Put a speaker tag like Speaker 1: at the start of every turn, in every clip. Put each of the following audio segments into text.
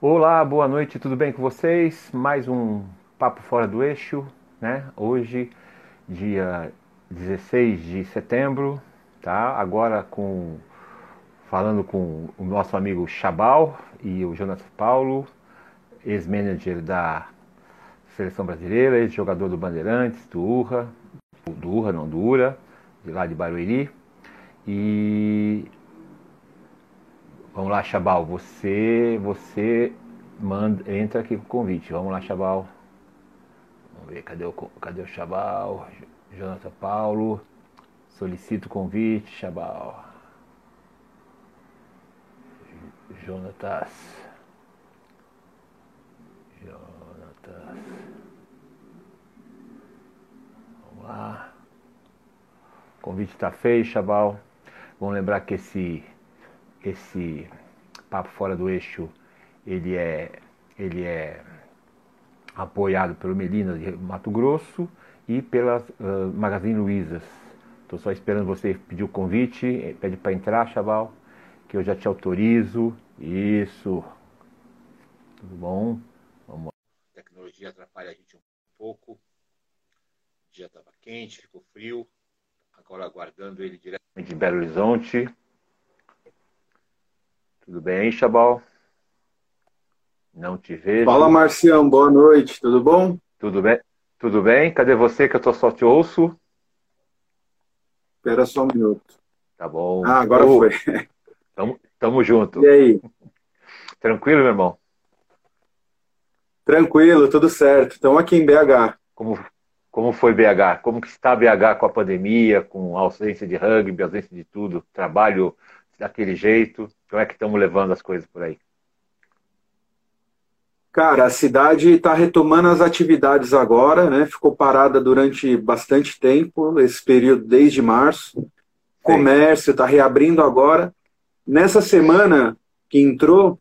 Speaker 1: Olá, boa noite, tudo bem com vocês? Mais um Papo Fora do Eixo, né? Hoje, dia 16 de setembro, tá? Agora com falando com o nosso amigo Chabal e o Jonas Paulo, ex-manager da seleção brasileira, ex-jogador do Bandeirantes, do Urra, do Urra, não do Ura, de lá de Barueri. E Vamos lá, Chabal, você, você manda, entra aqui com o convite. Vamos lá, Chabal. Vamos ver, cadê o, cadê o Chabal? Jonathan Paulo. Solicito o convite, Chabal. Jonatas. Jonatas. Vamos lá. O convite está feito, Chabal. Vamos lembrar que esse esse papo fora do eixo ele é ele é apoiado pelo Melina de Mato Grosso e pela uh, Magazine Luizas. Estou só esperando você pedir o convite, eh, pede para entrar, Chaval, que eu já te autorizo. Isso. Tudo bom? Vamos. A tecnologia atrapalha a gente um pouco. O dia estava quente, ficou frio. Agora aguardando ele diretamente de Belo Horizonte. Tudo bem aí, Chabal? Não te vejo.
Speaker 2: Fala, Marcião. Boa noite. Tudo bom?
Speaker 1: Tudo bem? Tudo bem? Cadê você que eu tô só te ouço?
Speaker 2: Espera só um minuto.
Speaker 1: Tá bom.
Speaker 2: Ah, agora oh, foi.
Speaker 1: Tamo, tamo junto.
Speaker 2: E aí?
Speaker 1: Tranquilo, meu irmão?
Speaker 2: Tranquilo, tudo certo. Estamos aqui em BH.
Speaker 1: Como, como foi BH? Como que está BH com a pandemia, com a ausência de rugby, ausência de tudo? Trabalho daquele jeito? Como é que estamos levando as coisas por aí?
Speaker 2: Cara, a cidade está retomando as atividades agora, né? Ficou parada durante bastante tempo, esse período desde março. Comércio está reabrindo agora. Nessa semana que entrou,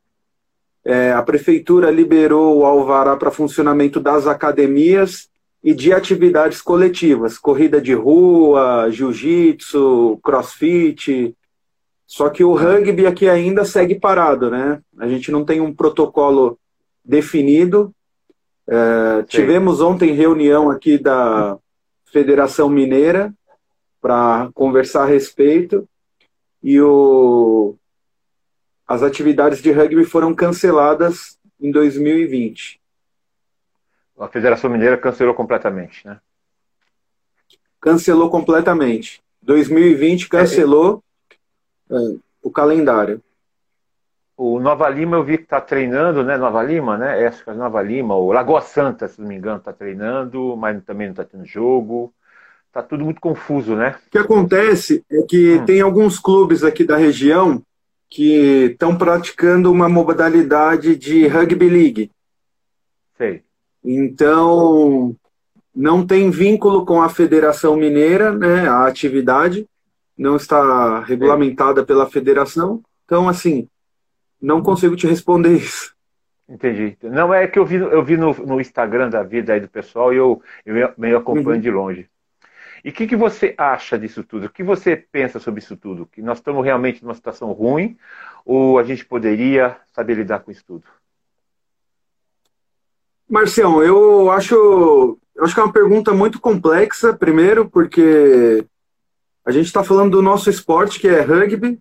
Speaker 2: é, a prefeitura liberou o alvará para funcionamento das academias e de atividades coletivas, corrida de rua, jiu-jitsu, crossfit, só que o rugby aqui ainda segue parado, né? A gente não tem um protocolo definido. É, tivemos ontem reunião aqui da Federação Mineira para conversar a respeito e o, as atividades de rugby foram canceladas em 2020.
Speaker 1: A Federação Mineira cancelou completamente, né?
Speaker 2: Cancelou completamente. 2020 cancelou. É, o calendário.
Speaker 1: O Nova Lima eu vi que está treinando, né? Nova Lima, né? Essa é Nova Lima, o Lagoa Santa, se não me engano, está treinando, mas também não está tendo jogo. Está tudo muito confuso, né?
Speaker 2: O que acontece é que hum. tem alguns clubes aqui da região que estão praticando uma modalidade de rugby league.
Speaker 1: Sei.
Speaker 2: Então, não tem vínculo com a Federação Mineira, né, a atividade, não está regulamentada pela federação. Então, assim, não consigo te responder isso.
Speaker 1: Entendi. Não, é que eu vi, eu vi no, no Instagram da vida aí do pessoal e eu, eu meio acompanho uhum. de longe. E o que, que você acha disso tudo? O que você pensa sobre isso tudo? Que nós estamos realmente numa situação ruim ou a gente poderia saber lidar com isso tudo?
Speaker 2: Marcião, eu acho, eu acho que é uma pergunta muito complexa, primeiro, porque a gente está falando do nosso esporte, que é rugby,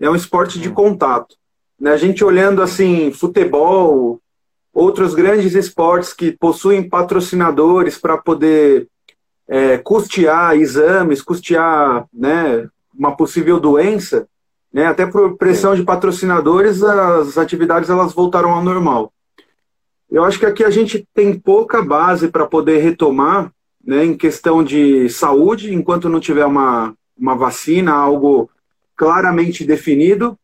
Speaker 2: é um esporte de hum. contato. Né? A gente olhando assim, futebol, outros grandes esportes que possuem patrocinadores para poder é, custear exames, custear né, uma possível doença, né, até por pressão de patrocinadores, as atividades elas voltaram ao normal. Eu acho que aqui a gente tem pouca base para poder retomar né, em questão de saúde, enquanto não tiver uma, uma vacina, algo claramente definido,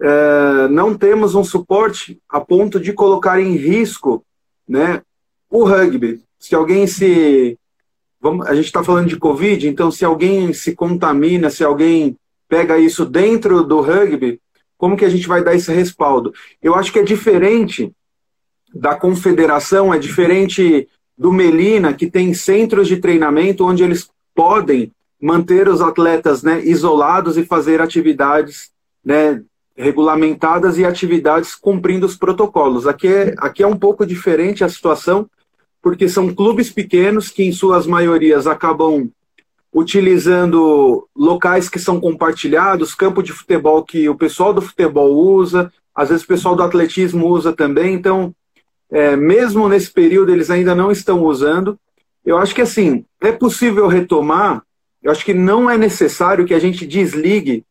Speaker 2: é, não temos um suporte a ponto de colocar em risco né, o rugby. Se alguém se. Vamos, a gente está falando de Covid, então se alguém se contamina, se alguém pega isso dentro do rugby, como que a gente vai dar esse respaldo? Eu acho que é diferente da confederação, é diferente do Melina, que tem centros de treinamento onde eles podem manter os atletas né, isolados e fazer atividades né, regulamentadas e atividades cumprindo os protocolos. Aqui é, aqui é um pouco diferente a situação, porque são clubes pequenos que, em suas maiorias, acabam utilizando locais que são compartilhados, campo de futebol que o pessoal do futebol usa, às vezes o pessoal do atletismo usa também. Então, é, mesmo nesse período, eles ainda não estão usando. Eu acho que, assim, é possível retomar. Eu acho que não é necessário que a gente desligue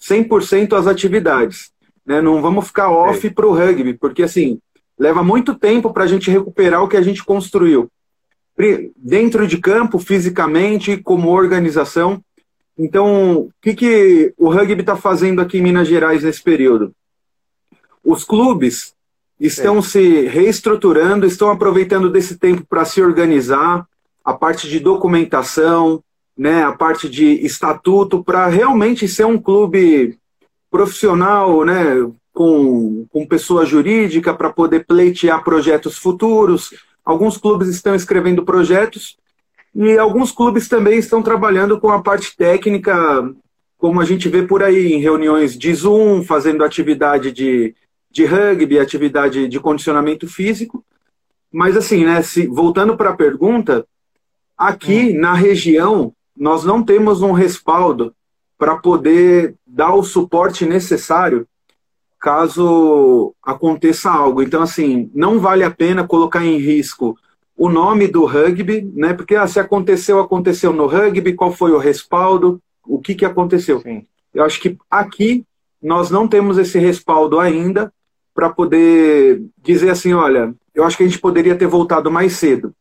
Speaker 2: 100% as atividades. Né? Não vamos ficar off para o rugby, porque, assim, leva muito tempo para a gente recuperar o que a gente construiu. Dentro de campo, fisicamente, como organização. Então, o que, que o rugby está fazendo aqui em Minas Gerais nesse período? Os clubes estão é. se reestruturando, estão aproveitando desse tempo para se organizar, a parte de documentação, né, a parte de estatuto, para realmente ser um clube profissional, né, com, com pessoa jurídica, para poder pleitear projetos futuros. Alguns clubes estão escrevendo projetos e alguns clubes também estão trabalhando com a parte técnica, como a gente vê por aí em reuniões de Zoom, fazendo atividade de, de rugby, atividade de condicionamento físico. Mas assim, né, se, voltando para a pergunta, aqui hum. na região nós não temos um respaldo para poder dar o suporte necessário caso aconteça algo. Então, assim, não vale a pena colocar em risco o nome do rugby, né? Porque ah, se aconteceu, aconteceu no rugby, qual foi o respaldo, o que, que aconteceu. Sim. Eu acho que aqui nós não temos esse respaldo ainda para poder dizer assim, olha, eu acho que a gente poderia ter voltado mais cedo.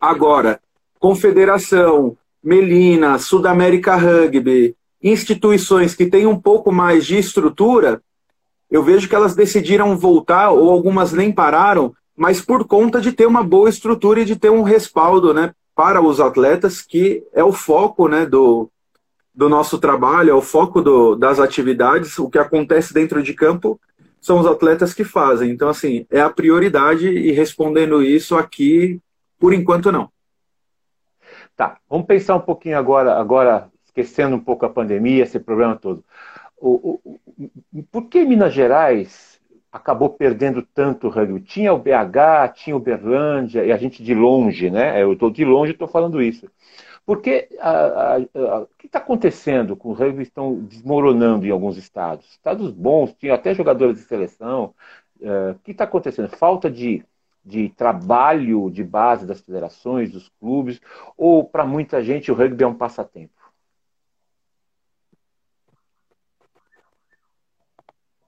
Speaker 2: Agora, confederação, Melina, Sudamérica Rugby, instituições que têm um pouco mais de estrutura, eu vejo que elas decidiram voltar, ou algumas nem pararam, mas por conta de ter uma boa estrutura e de ter um respaldo né, para os atletas, que é o foco né, do, do nosso trabalho, é o foco do, das atividades. O que acontece dentro de campo são os atletas que fazem. Então, assim, é a prioridade e respondendo isso aqui, por enquanto, não.
Speaker 1: Tá, vamos pensar um pouquinho agora, agora esquecendo um pouco a pandemia, esse problema todo. O, o, por que Minas Gerais acabou perdendo tanto rugby? Tinha o BH, tinha o Berlândia, e a gente de longe, né? Eu estou de longe estou falando isso. Porque o que está acontecendo com o rugby estão desmoronando em alguns estados? Estados bons, tinha até jogadores de seleção. Uh, o que está acontecendo? Falta de, de trabalho de base das federações, dos clubes, ou para muita gente o rugby é um passatempo?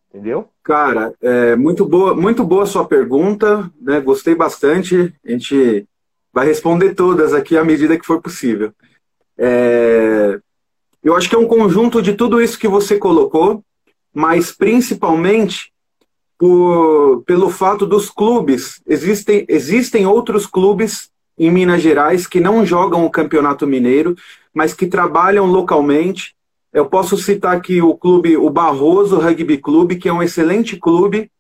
Speaker 1: Entendeu?
Speaker 2: Cara, é muito boa, muito boa sua pergunta, né? Gostei bastante. A gente vai responder todas aqui à medida que for possível. É, eu acho que é um conjunto de tudo isso que você colocou, mas principalmente por, pelo fato dos clubes. Existem, existem outros clubes em Minas Gerais que não jogam o Campeonato Mineiro, mas que trabalham localmente. Eu posso citar aqui o clube, o Barroso Rugby Clube, que é um excelente clube,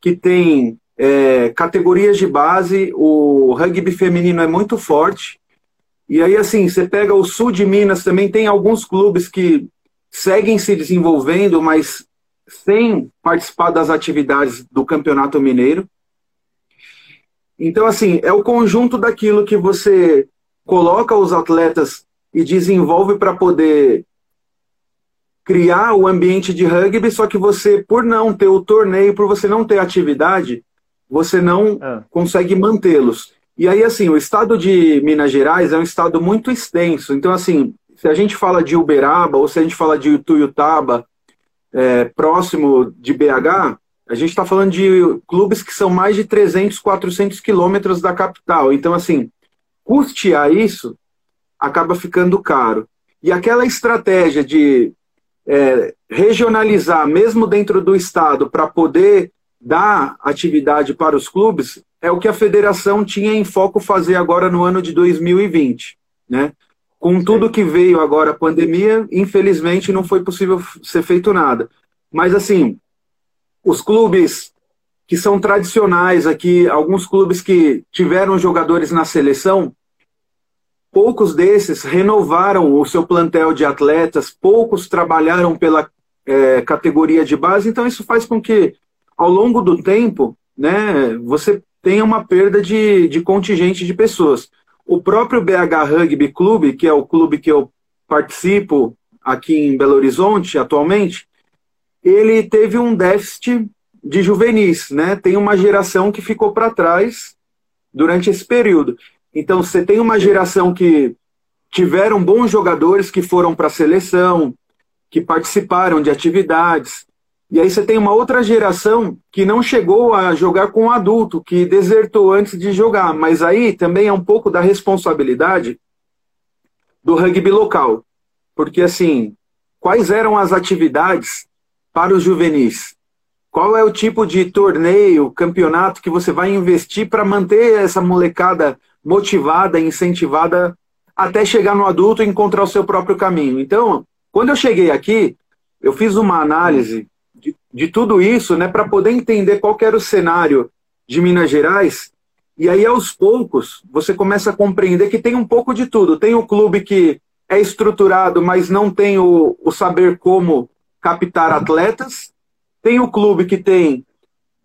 Speaker 2: que tem é, categorias de base, o rugby feminino é muito forte. E aí, assim, você pega o sul de Minas também, tem alguns clubes que seguem se desenvolvendo, mas sem participar das atividades do Campeonato Mineiro. Então, assim, é o conjunto daquilo que você coloca os atletas e desenvolve para poder criar o ambiente de rugby, só que você, por não ter o torneio, por você não ter atividade, você não é. consegue mantê-los. E aí, assim, o estado de Minas Gerais é um estado muito extenso. Então, assim, se a gente fala de Uberaba ou se a gente fala de Tuiutaba, é, próximo de BH, a gente está falando de clubes que são mais de 300, 400 quilômetros da capital. Então, assim, custear isso acaba ficando caro. E aquela estratégia de é, regionalizar, mesmo dentro do estado, para poder dar atividade para os clubes é o que a federação tinha em foco fazer agora no ano de 2020, né? Com tudo que veio agora a pandemia, infelizmente não foi possível ser feito nada. Mas assim, os clubes que são tradicionais aqui, alguns clubes que tiveram jogadores na seleção, poucos desses renovaram o seu plantel de atletas, poucos trabalharam pela é, categoria de base, então isso faz com que, ao longo do tempo, né, você tenha uma perda de, de contingente de pessoas. O próprio BH Rugby Clube, que é o clube que eu participo aqui em Belo Horizonte atualmente, ele teve um déficit de juvenis, né? Tem uma geração que ficou para trás durante esse período. Então, você tem uma geração que tiveram bons jogadores que foram para a seleção, que participaram de atividades. E aí você tem uma outra geração que não chegou a jogar com um adulto, que desertou antes de jogar. Mas aí também é um pouco da responsabilidade do rugby local. Porque, assim, quais eram as atividades para os juvenis? Qual é o tipo de torneio, campeonato que você vai investir para manter essa molecada motivada, incentivada até chegar no adulto e encontrar o seu próprio caminho? Então, quando eu cheguei aqui, eu fiz uma análise de, tudo isso, né, para poder entender qual era o cenário de Minas Gerais. E aí, aos poucos, você começa a compreender que tem um pouco de tudo. Tem o clube que é estruturado, mas não tem o, o saber como captar atletas. Tem o clube que tem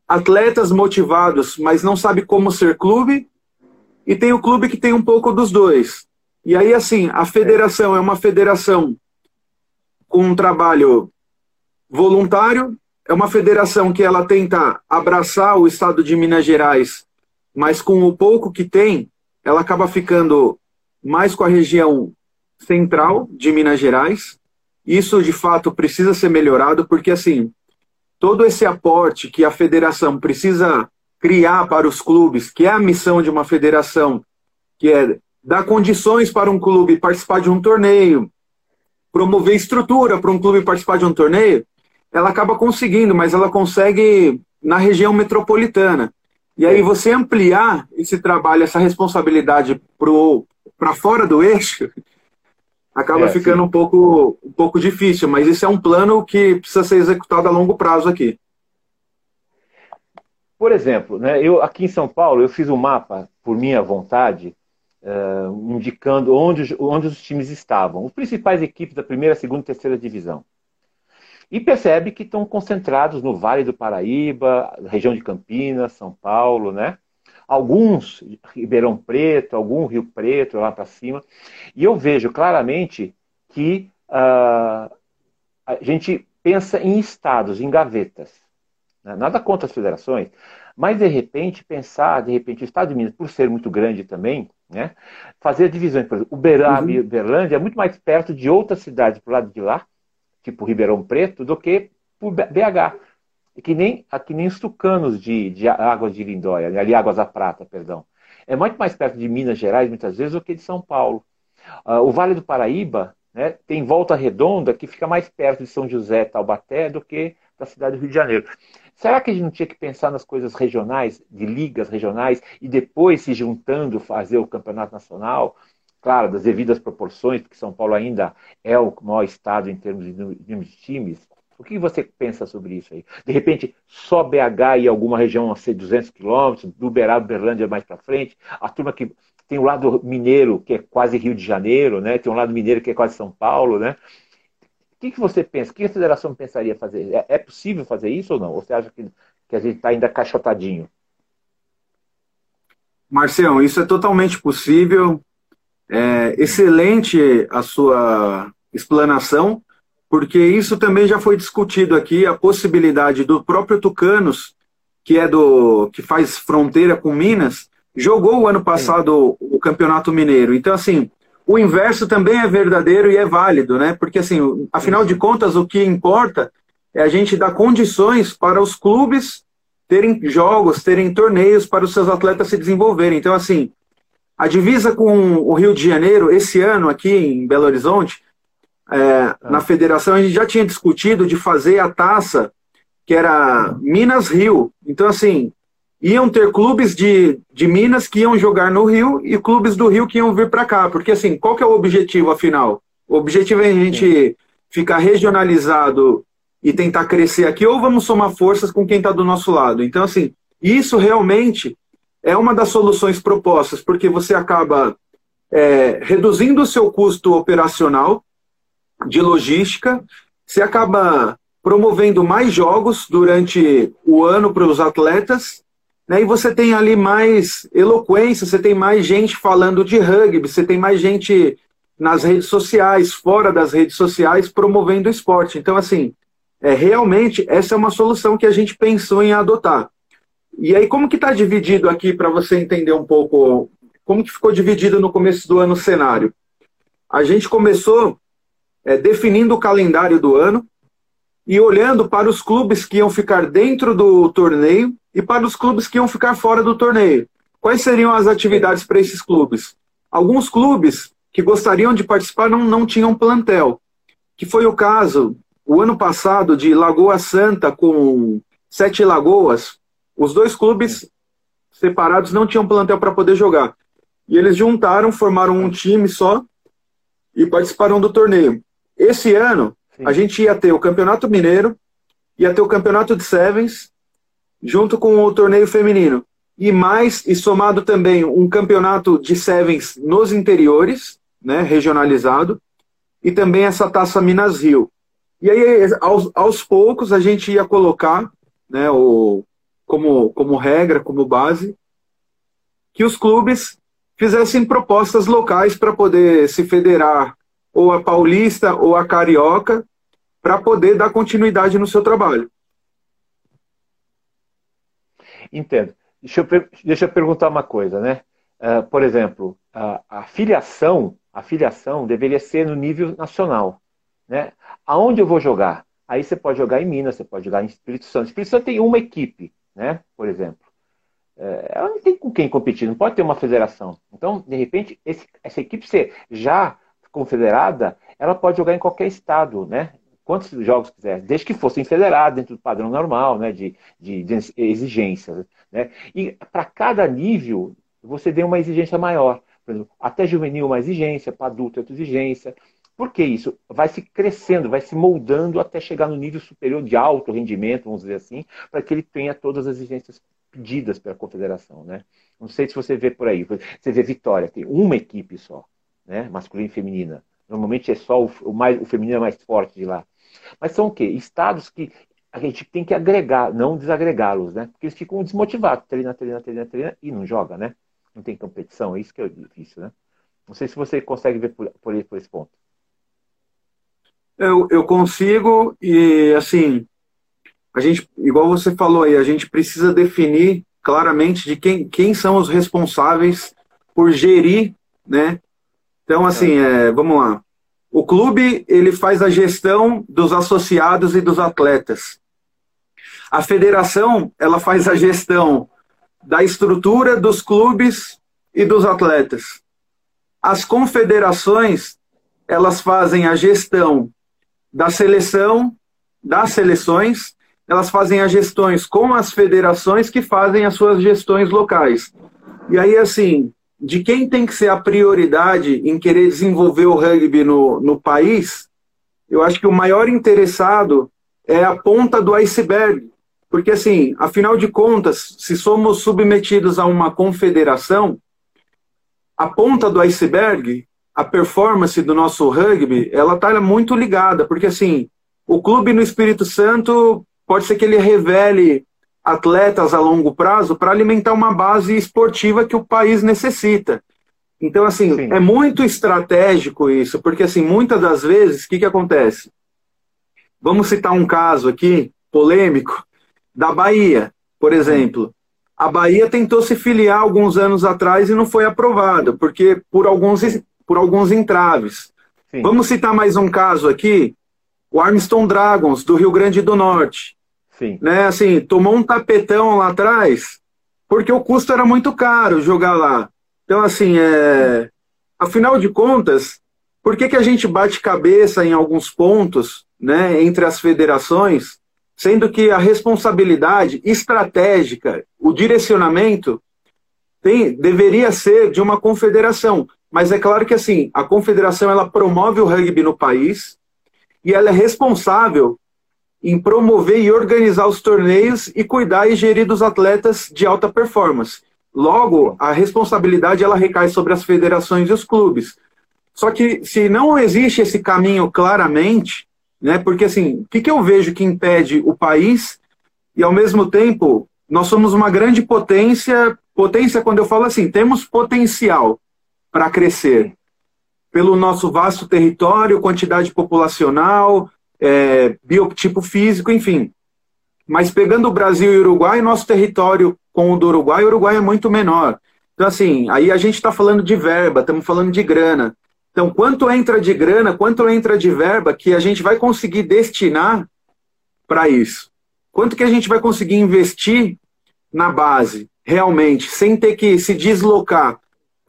Speaker 2: atletas motivados, mas não sabe como ser clube. E tem o clube que tem um pouco dos dois. E aí, assim, a federação é uma federação com um trabalho voluntário, é uma federação que ela tenta abraçar o estado de Minas Gerais, mas com o pouco que tem, ela acaba ficando mais com a região central de Minas Gerais. Isso, de fato, precisa ser melhorado, porque, assim, todo esse aporte que a federação precisa criar para os clubes, que é a missão de uma federação, que é dar condições para um clube participar de um torneio, promover estrutura para um clube participar de um torneio, ela acaba conseguindo, mas ela consegue na região metropolitana. E aí você ampliar esse trabalho, essa responsabilidade para fora do eixo, acaba é, ficando sim. um pouco, um pouco difícil, mas esse é um plano que precisa ser executado a longo prazo aqui.
Speaker 1: Por exemplo, né, eu aqui em São Paulo eu fiz um mapa por minha vontade, uh, indicando onde, onde os times estavam, as principais equipes da primeira, segunda e terceira divisão. E percebe que estão concentrados no Vale do Paraíba, região de Campinas, São Paulo, né? alguns Ribeirão Preto, algum Rio Preto lá para cima, e eu vejo claramente que uh, a gente pensa em estados, em gavetas. Né? Nada contra as federações, mas de repente pensar, de repente, o estado de Minas, por ser muito grande também, né? fazer divisões. Por exemplo, Uberaba uhum. e Uberlândia é muito mais perto de outras cidades para o lado de lá, tipo Ribeirão Preto, do que por BH que nem, que nem os tucanos de, de Águas de Lindóia, né, ali Águas da Prata, perdão. É muito mais perto de Minas Gerais, muitas vezes, do que de São Paulo. Uh, o Vale do Paraíba né, tem Volta Redonda, que fica mais perto de São José, Taubaté, do que da cidade do Rio de Janeiro. Será que a gente não tinha que pensar nas coisas regionais, de ligas regionais, e depois se juntando fazer o campeonato nacional? Claro, das devidas proporções, porque São Paulo ainda é o maior estado em termos de de times, o que você pensa sobre isso aí? De repente, só BH e alguma região a ser 200 quilômetros, do Uberaba, Berlândia mais para frente, a turma que tem o lado mineiro, que é quase Rio de Janeiro, né? tem um lado mineiro que é quase São Paulo, né? O que, que você pensa? O que a federação pensaria fazer? É, é possível fazer isso ou não? Ou você acha que, que a gente está ainda caixotadinho?
Speaker 2: Marcião, isso é totalmente possível. É excelente a sua explanação porque isso também já foi discutido aqui, a possibilidade do próprio Tucanos, que é do que faz fronteira com Minas, jogou o ano passado Sim. o Campeonato Mineiro. Então, assim, o inverso também é verdadeiro e é válido, né? Porque, assim, afinal de contas, o que importa é a gente dar condições para os clubes terem jogos, terem torneios para os seus atletas se desenvolverem. Então, assim, a divisa com o Rio de Janeiro, esse ano aqui em Belo Horizonte, é, na ah. federação a gente já tinha discutido de fazer a taça que era Minas Rio. Então, assim, iam ter clubes de, de Minas que iam jogar no Rio e clubes do Rio que iam vir para cá. Porque, assim, qual que é o objetivo, afinal? O objetivo é a gente ficar regionalizado e tentar crescer aqui, ou vamos somar forças com quem está do nosso lado. Então, assim, isso realmente é uma das soluções propostas, porque você acaba é, reduzindo o seu custo operacional, de logística, você acaba promovendo mais jogos durante o ano para os atletas, né? e você tem ali mais eloquência, você tem mais gente falando de rugby, você tem mais gente nas redes sociais, fora das redes sociais, promovendo esporte. Então, assim, é, realmente essa é uma solução que a gente pensou em adotar. E aí, como que está dividido aqui para você entender um pouco como que ficou dividido no começo do ano o cenário? A gente começou é, definindo o calendário do ano e olhando para os clubes que iam ficar dentro do torneio e para os clubes que iam ficar fora do torneio. Quais seriam as atividades para esses clubes? Alguns clubes que gostariam de participar não, não tinham plantel, que foi o caso o ano passado de Lagoa Santa com Sete Lagoas. Os dois clubes separados não tinham plantel para poder jogar. E eles juntaram, formaram um time só e participaram do torneio. Esse ano, Sim. a gente ia ter o Campeonato Mineiro, ia ter o Campeonato de Sevens, junto com o torneio feminino. E mais, e somado também um campeonato de Sevens nos interiores, né, regionalizado, e também essa taça Minas Rio. E aí, aos, aos poucos, a gente ia colocar, né, o, como, como regra, como base, que os clubes fizessem propostas locais para poder se federar ou a paulista ou a carioca para poder dar continuidade no seu trabalho.
Speaker 1: Entendo. Deixa eu, deixa eu perguntar uma coisa, né? Uh, por exemplo, a, a filiação, a filiação deveria ser no nível nacional, né? Aonde eu vou jogar? Aí você pode jogar em Minas, você pode jogar em Espírito Santo. Espírito Santo tem uma equipe, né? Por exemplo. É, ela não tem com quem competir, não pode ter uma federação. Então, de repente, esse, essa equipe ser já confederada, ela pode jogar em qualquer estado, né? Quantos jogos quiser, desde que fossem federados dentro do padrão normal, né? De, de, de exigências, né? E para cada nível, você tem uma exigência maior. Por exemplo, até juvenil uma exigência, para adulto outra exigência. Por que isso? Vai se crescendo, vai se moldando até chegar no nível superior de alto rendimento, vamos dizer assim, para que ele tenha todas as exigências pedidas pela confederação, né? Não sei se você vê por aí. Você vê Vitória, tem uma equipe só, né? Masculina e feminina. Normalmente é só o, mais, o feminino é mais forte de lá. Mas são o quê? Estados que a gente tem que agregar, não desagregá-los, né? Porque eles ficam desmotivados, treina, treina, treina, treina e não joga, né? Não tem competição, é isso que é difícil, né? Não sei se você consegue ver por, por, por esse ponto.
Speaker 2: Eu, eu consigo e, assim, a gente, igual você falou aí, a gente precisa definir claramente de quem, quem são os responsáveis por gerir, né? Então, assim, é, vamos lá. O clube, ele faz a gestão dos associados e dos atletas. A federação, ela faz a gestão da estrutura dos clubes e dos atletas. As confederações, elas fazem a gestão da seleção, das seleções elas fazem as gestões com as federações que fazem as suas gestões locais. E aí, assim, de quem tem que ser a prioridade em querer desenvolver o rugby no, no país, eu acho que o maior interessado é a ponta do iceberg. Porque, assim, afinal de contas, se somos submetidos a uma confederação, a ponta do iceberg, a performance do nosso rugby, ela está muito ligada. Porque, assim, o clube no Espírito Santo pode ser que ele revele atletas a longo prazo para alimentar uma base esportiva que o país necessita. Então, assim, Sim. é muito estratégico isso, porque, assim, muitas das vezes, o que, que acontece? Vamos citar um caso aqui, polêmico, da Bahia, por exemplo. A Bahia tentou se filiar alguns anos atrás e não foi aprovado, porque por alguns, por alguns entraves. Sim. Vamos citar mais um caso aqui, o Armstrong Dragons, do Rio Grande do Norte. Sim. Né, assim, tomou um tapetão lá atrás, porque o custo era muito caro jogar lá. Então, assim, é... afinal de contas, por que, que a gente bate cabeça em alguns pontos né, entre as federações, sendo que a responsabilidade estratégica, o direcionamento, tem, deveria ser de uma confederação. Mas é claro que assim, a confederação ela promove o rugby no país e ela é responsável em promover e organizar os torneios e cuidar e gerir dos atletas de alta performance. Logo, a responsabilidade ela recai sobre as federações e os clubes. Só que se não existe esse caminho claramente, Né? Porque assim, o que, que eu vejo que impede o país e ao mesmo tempo nós somos uma grande potência, potência quando eu falo assim, temos potencial para crescer pelo nosso vasto território, quantidade populacional, é, biotipo físico, enfim. Mas pegando o Brasil e o Uruguai, nosso território com o do Uruguai, o Uruguai é muito menor. Então, assim, aí a gente está falando de verba, estamos falando de grana. Então, quanto entra de grana, quanto entra de verba que a gente vai conseguir destinar para isso? Quanto que a gente vai conseguir investir na base, realmente, sem ter que se deslocar?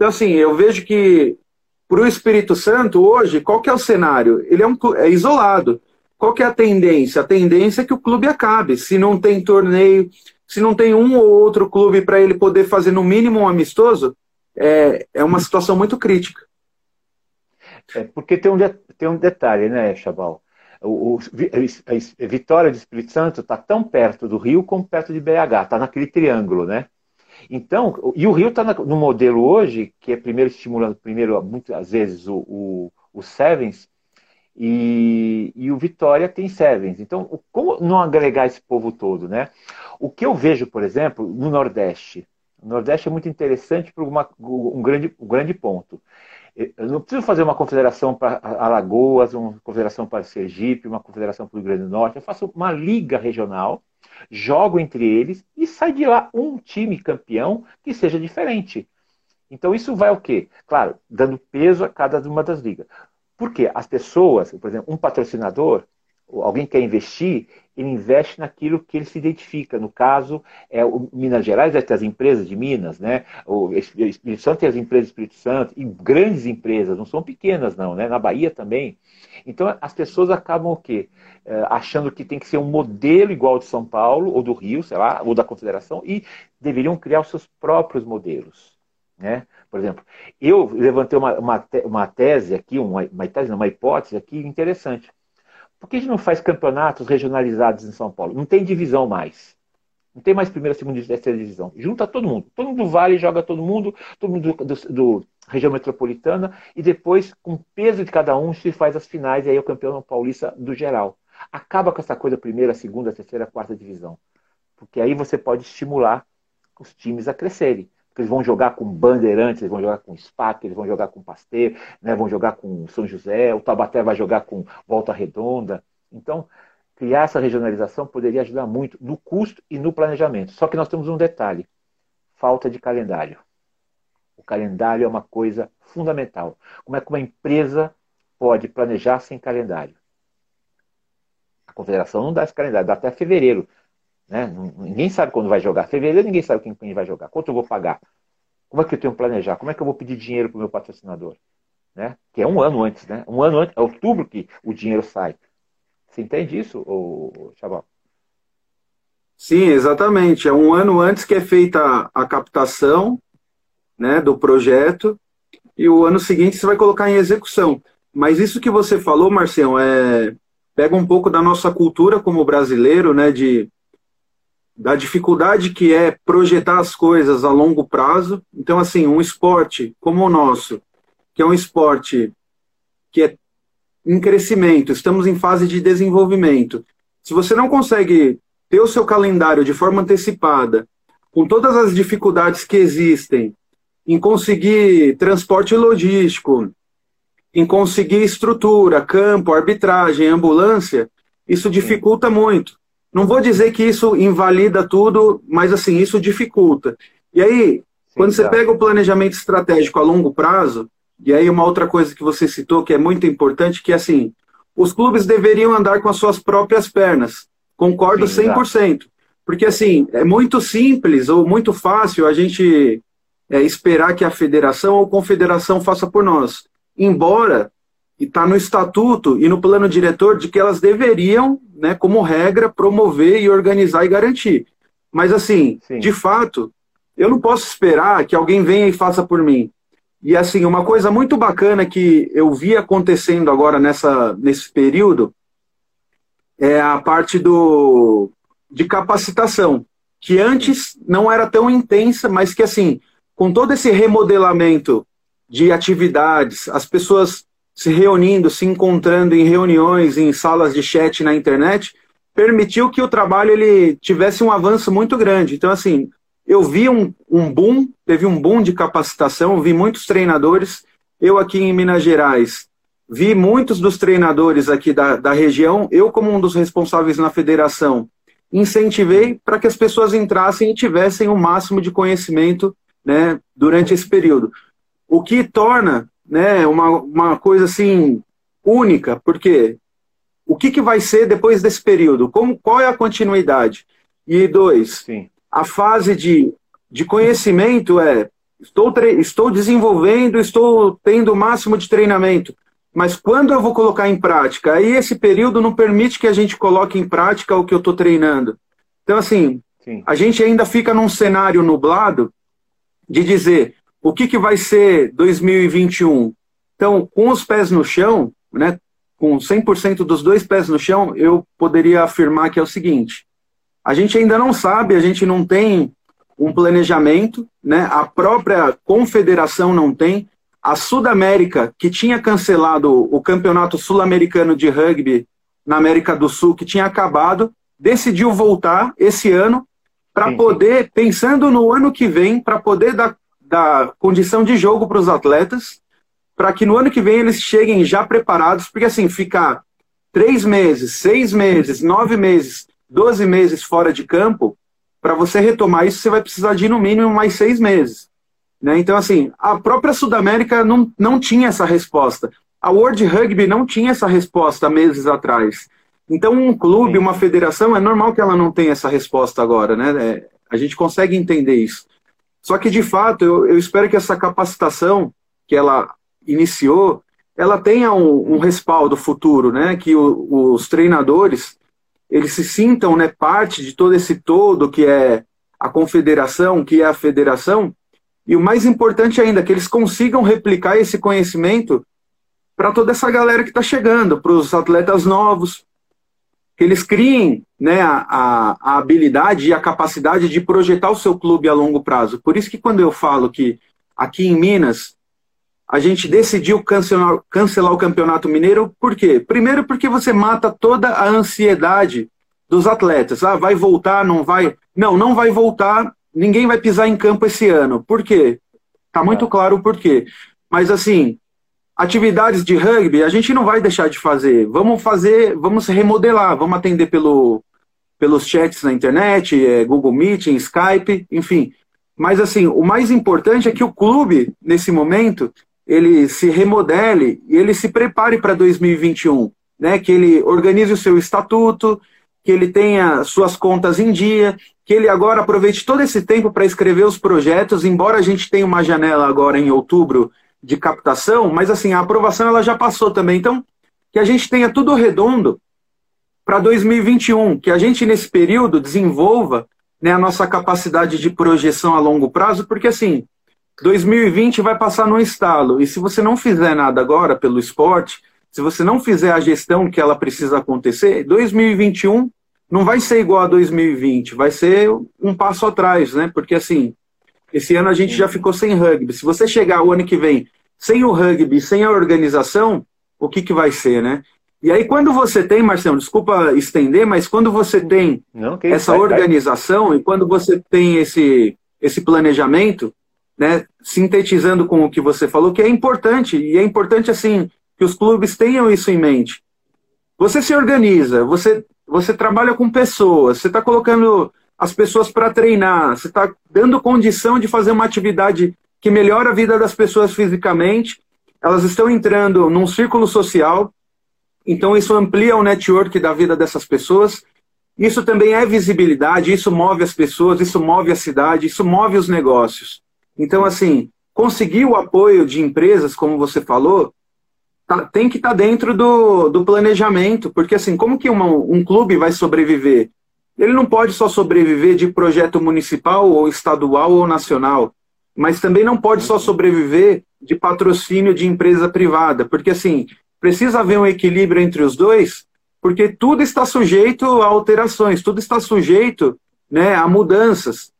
Speaker 2: Então, assim, eu vejo que para o Espírito Santo, hoje, qual que é o cenário? Ele é, um, é isolado. Qual que é a tendência? A tendência é que o clube acabe. Se não tem torneio, se não tem um ou outro clube para ele poder fazer no mínimo um amistoso, é, é uma situação muito crítica.
Speaker 1: É, porque tem um, de, tem um detalhe, né, Chabal? O, o, a Vitória de Espírito Santo está tão perto do Rio como perto de BH, está naquele triângulo, né? Então, e o Rio está no modelo hoje, que é primeiro estimulando, primeiro, muitas vezes, o, o, o Sevens, e, e, o Vitória tem Sevens. Então, como não agregar esse povo todo, né? O que eu vejo, por exemplo, no Nordeste, o Nordeste é muito interessante por uma, um, grande, um grande ponto. Eu não preciso fazer uma confederação para Alagoas, uma confederação para Sergipe, uma confederação para o Rio Grande do Norte. Eu faço uma liga regional jogo entre eles e sai de lá um time campeão que seja diferente. Então isso vai o quê? Claro, dando peso a cada uma das ligas. Porque as pessoas, por exemplo, um patrocinador, alguém quer investir, ele investe naquilo que ele se identifica. No caso, é o Minas Gerais vai ter as empresas de Minas, né? O Espírito Santo tem as empresas do Espírito Santo, e grandes empresas, não são pequenas, não, né? Na Bahia também. Então as pessoas acabam o quê? É, achando que tem que ser um modelo igual de São Paulo, ou do Rio, sei lá, ou da Confederação, e deveriam criar os seus próprios modelos. Né? Por exemplo, eu levantei uma, uma, uma tese aqui, uma, uma tese, uma hipótese aqui interessante. Por que a gente não faz campeonatos regionalizados em São Paulo? Não tem divisão mais. Não tem mais primeira, segunda e terceira divisão. Junta todo mundo. Todo mundo do Vale joga todo mundo, todo mundo do, do, do região metropolitana, e depois, com o peso de cada um, se faz as finais, e aí é o campeão paulista do geral. Acaba com essa coisa primeira, segunda, terceira, quarta divisão. Porque aí você pode estimular os times a crescerem. Eles vão jogar com Bandeirantes, eles vão jogar com SPAC, eles vão jogar com Pasteur, né, vão jogar com São José, o Tabaté vai jogar com Volta Redonda. Então, criar essa regionalização poderia ajudar muito no custo e no planejamento. Só que nós temos um detalhe: falta de calendário. O calendário é uma coisa fundamental. Como é que uma empresa pode planejar sem calendário? A confederação não dá esse calendário, dá até fevereiro. Né? Ninguém sabe quando vai jogar. Fevereiro ninguém sabe quem, vai jogar. Quanto eu vou pagar? Como é que eu tenho que planejar? Como é que eu vou pedir dinheiro para o meu patrocinador? Né? Que é um ano antes, né? Um ano antes, é outubro que o dinheiro sai. Você entende isso, Chaval?
Speaker 2: Sim, exatamente. É um ano antes que é feita a captação né, do projeto e o ano seguinte você vai colocar em execução. Mas isso que você falou, Marcião, é, pega um pouco da nossa cultura como brasileiro, né, de da dificuldade que é projetar as coisas a longo prazo. Então, assim, um esporte como o nosso, que é um esporte que é em crescimento, estamos em fase de desenvolvimento. Se você não consegue ter o seu calendário de forma antecipada, com todas as dificuldades que existem em conseguir transporte logístico, em conseguir estrutura, campo, arbitragem, ambulância, isso dificulta muito. Não vou dizer que isso invalida tudo, mas assim, isso dificulta. E aí, Sim, quando você pega o planejamento estratégico a longo prazo, e aí uma outra coisa que você citou que é muito importante, que é assim, os clubes deveriam andar com as suas próprias pernas. Concordo Sim, 100%. Porque assim, é muito simples ou muito fácil a gente é, esperar que a federação ou confederação faça por nós embora está no estatuto e no plano diretor de que elas deveriam, né, como regra, promover e organizar e garantir. Mas assim, Sim. de fato, eu não posso esperar que alguém venha e faça por mim. E assim, uma coisa muito bacana que eu vi acontecendo agora nessa, nesse período é a parte do, de capacitação, que antes não era tão intensa, mas que assim, com todo esse remodelamento de atividades, as pessoas se reunindo, se encontrando em reuniões, em salas de chat na internet, permitiu que o trabalho ele tivesse um avanço muito grande. Então, assim, eu vi um, um boom, teve um boom de capacitação, vi muitos treinadores. Eu aqui em Minas Gerais vi muitos dos treinadores aqui da, da região, eu como um dos responsáveis na federação, incentivei para que as pessoas entrassem e tivessem o máximo de conhecimento né, durante esse período. O que torna né, uma, uma coisa assim única, porque o que, que vai ser depois desse período? Como, qual é a continuidade? E dois, Sim. a fase de, de conhecimento é estou, estou desenvolvendo, estou tendo o máximo de treinamento, mas quando eu vou colocar em prática? Aí esse período não permite que a gente coloque em prática o que eu estou treinando. Então, assim, Sim. a gente ainda fica num cenário nublado de dizer o que, que vai ser 2021. Então, com os pés no chão, né, com 100% dos dois pés no chão, eu poderia afirmar que é o seguinte: a gente ainda não sabe, a gente não tem um planejamento, né, a própria confederação não tem. A Sudamérica, que tinha cancelado o campeonato sul-americano de rugby na América do Sul, que tinha acabado, decidiu voltar esse ano para poder, pensando no ano que vem, para poder dar, dar condição de jogo para os atletas, para que no ano que vem eles cheguem já preparados, porque assim, ficar três meses, seis meses, nove meses, doze meses fora de campo, para você retomar isso, você vai precisar de no mínimo mais seis meses. Né? Então, assim, a própria Sudamérica não, não tinha essa resposta. A World Rugby não tinha essa resposta meses atrás. Então, um clube, uma federação, é normal que ela não tenha essa resposta agora, né? É, a gente consegue entender isso. Só que, de fato, eu, eu espero que essa capacitação que ela iniciou, ela tenha um, um respaldo futuro, né? Que o, os treinadores, eles se sintam né, parte de todo esse todo que é a confederação, que é a federação, e o mais importante ainda, que eles consigam replicar esse conhecimento para toda essa galera que está chegando, para os atletas novos, que eles criem né, a, a, habilidade e a capacidade de projetar o seu clube a longo prazo. Por isso que quando eu falo que aqui em Minas a gente decidiu cancelar, cancelar o Campeonato Mineiro, por quê? Primeiro porque você mata toda a ansiedade dos atletas. Ah, vai voltar, não vai? Não, não vai voltar, ninguém vai pisar em campo esse ano. Por quê? Tá muito claro o porquê. Mas assim, atividades de rugby a gente não vai deixar de fazer. Vamos fazer, vamos remodelar, vamos atender pelo, pelos chats na internet, é, Google Meeting, Skype, enfim. Mas assim, o mais importante é que o clube, nesse momento, ele se remodele e ele se prepare para 2021, né? Que ele organize o seu estatuto, que ele tenha suas contas em dia, que ele agora aproveite todo esse tempo para escrever os projetos, embora a gente tenha uma janela agora em outubro de captação, mas assim, a aprovação ela já passou também. Então, que a gente tenha tudo redondo para 2021, que a gente nesse período desenvolva né, a nossa capacidade de projeção a longo prazo, porque assim, 2020 vai passar no estalo, e se você não fizer nada agora pelo esporte, se você não fizer a gestão que ela precisa acontecer, 2021 não vai ser igual a 2020, vai ser um passo atrás, né? Porque assim, esse ano a gente já ficou sem rugby. Se você chegar o ano que vem sem o rugby, sem a organização, o que, que vai ser, né? E aí, quando você tem, Marcelo, desculpa estender, mas quando você tem Não, essa organização e quando você tem esse, esse planejamento, né, sintetizando com o que você falou, que é importante, e é importante, assim, que os clubes tenham isso em mente. Você se organiza, você, você trabalha com pessoas, você está colocando as pessoas para treinar, você está dando condição de fazer uma atividade que melhora a vida das pessoas fisicamente, elas estão entrando num círculo social, então isso amplia o network da vida dessas pessoas. Isso também é visibilidade, isso move as pessoas, isso move a cidade, isso move os negócios. Então, assim, conseguir o apoio de empresas, como você falou, tá, tem que estar tá dentro do, do planejamento, porque assim, como que uma, um clube vai sobreviver? Ele não pode só sobreviver de projeto municipal ou estadual ou nacional, mas também não pode só sobreviver de patrocínio de empresa privada, porque assim, precisa haver um equilíbrio entre os dois, porque tudo está sujeito a alterações, tudo está sujeito né, a mudanças.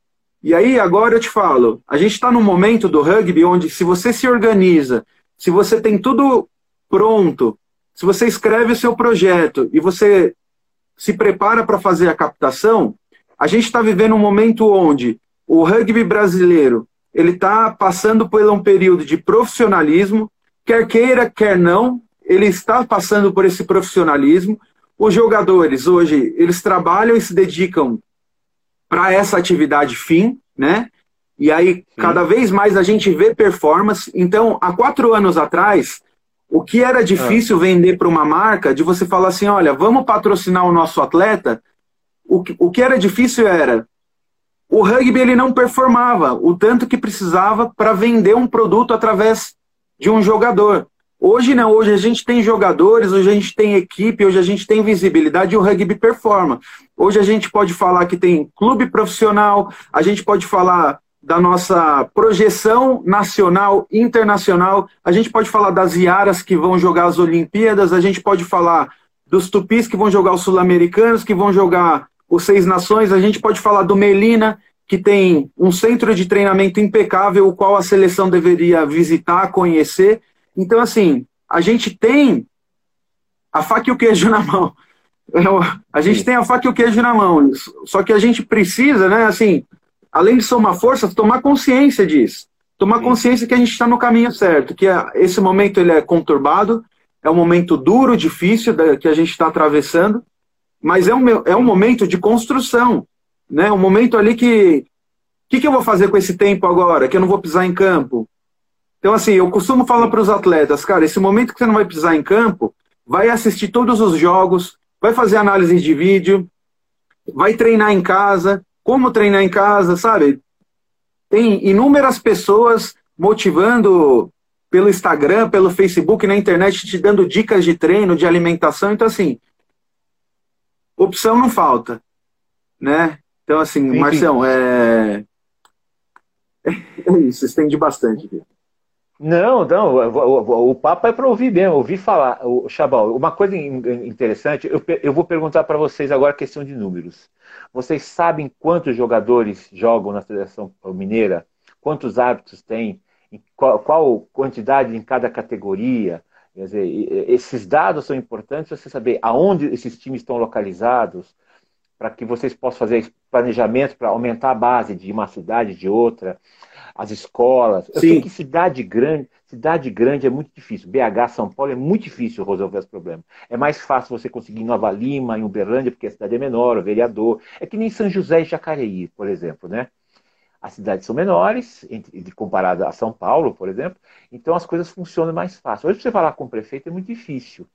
Speaker 2: E aí, agora eu te falo, a gente está num momento do rugby onde, se você se organiza, se você tem tudo pronto, se você escreve o seu projeto e você se prepara para fazer a captação, a gente está vivendo um momento onde o rugby brasileiro ele está passando por um período de profissionalismo, quer queira, quer não, ele está passando por esse profissionalismo. Os jogadores hoje eles trabalham e se dedicam para essa atividade fim, né? E aí Sim. cada vez mais a gente vê performance. Então, há quatro anos atrás, o que era difícil ah. vender para uma marca, de você falar assim, olha, vamos patrocinar o nosso atleta, o que, o que era difícil era o rugby ele não performava o tanto que precisava para vender um produto através de um jogador. Hoje não, hoje a gente tem jogadores, hoje a gente tem equipe, hoje a gente tem visibilidade e o rugby performa. Hoje a gente pode falar que tem clube profissional, a gente pode falar da nossa projeção nacional, internacional, a gente pode falar das Iaras que vão jogar as Olimpíadas, a gente pode falar dos Tupis que vão jogar os Sul-Americanos, que vão jogar os Seis Nações, a gente pode falar do Melina, que tem um centro de treinamento impecável, o qual a seleção deveria visitar, conhecer. Então, assim, a gente tem a faca e o queijo na mão. A gente tem a faca e o queijo na mão. Só que a gente precisa, né, assim, além de somar forças, tomar consciência disso. Tomar Sim. consciência que a gente está no caminho certo, que esse momento ele é conturbado, é um momento duro, difícil que a gente está atravessando, mas é um, é um momento de construção, né? Um momento ali que o que, que eu vou fazer com esse tempo agora, que eu não vou pisar em campo? Então, assim, eu costumo falar para os atletas, cara, esse momento que você não vai pisar em campo, vai assistir todos os jogos, vai fazer análise de vídeo, vai treinar em casa, como treinar em casa, sabe? Tem inúmeras pessoas motivando pelo Instagram, pelo Facebook, na internet, te dando dicas de treino, de alimentação. Então, assim, opção não falta, né? Então, assim, sim, Marcião, é... é isso, estende bastante.
Speaker 1: Não, não, o, o papo é para ouvir mesmo, ouvir falar. O Chabal, uma coisa interessante, eu, eu vou perguntar para vocês agora a questão de números. Vocês sabem quantos jogadores jogam na Seleção Mineira? Quantos árbitros tem? Qual, qual quantidade em cada categoria? Quer dizer, esses dados são importantes para você saber aonde esses times estão localizados, para que vocês possam fazer planejamento para aumentar a base de uma cidade, de outra, as escolas. Eu Sim. sei que cidade grande, cidade grande é muito difícil. BH, São Paulo é muito difícil resolver os problemas. É mais fácil você conseguir em Nova Lima, em Uberlândia, porque a cidade é menor, o vereador. É que nem São José e Jacareí, por exemplo, né? As cidades são menores, comparada a São Paulo, por exemplo, então as coisas funcionam mais fácil. Hoje, você falar com o prefeito é muito difícil.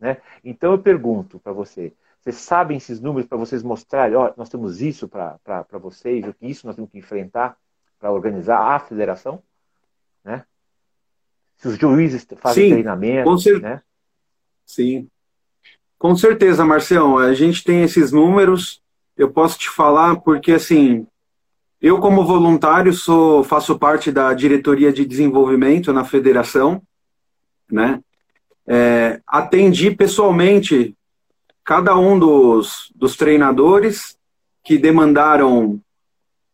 Speaker 1: Né? Então, eu pergunto para você: vocês sabem esses números para vocês mostrarem, ó, nós temos isso para vocês, o que isso nós temos que enfrentar para organizar a federação? Né? Se os juízes fazem Sim, treinamento, com cer- né?
Speaker 2: Sim. Com certeza, Marcião, a gente tem esses números, eu posso te falar porque, assim, eu, como voluntário, sou, faço parte da diretoria de desenvolvimento na federação, né? É, atendi pessoalmente cada um dos, dos treinadores que demandaram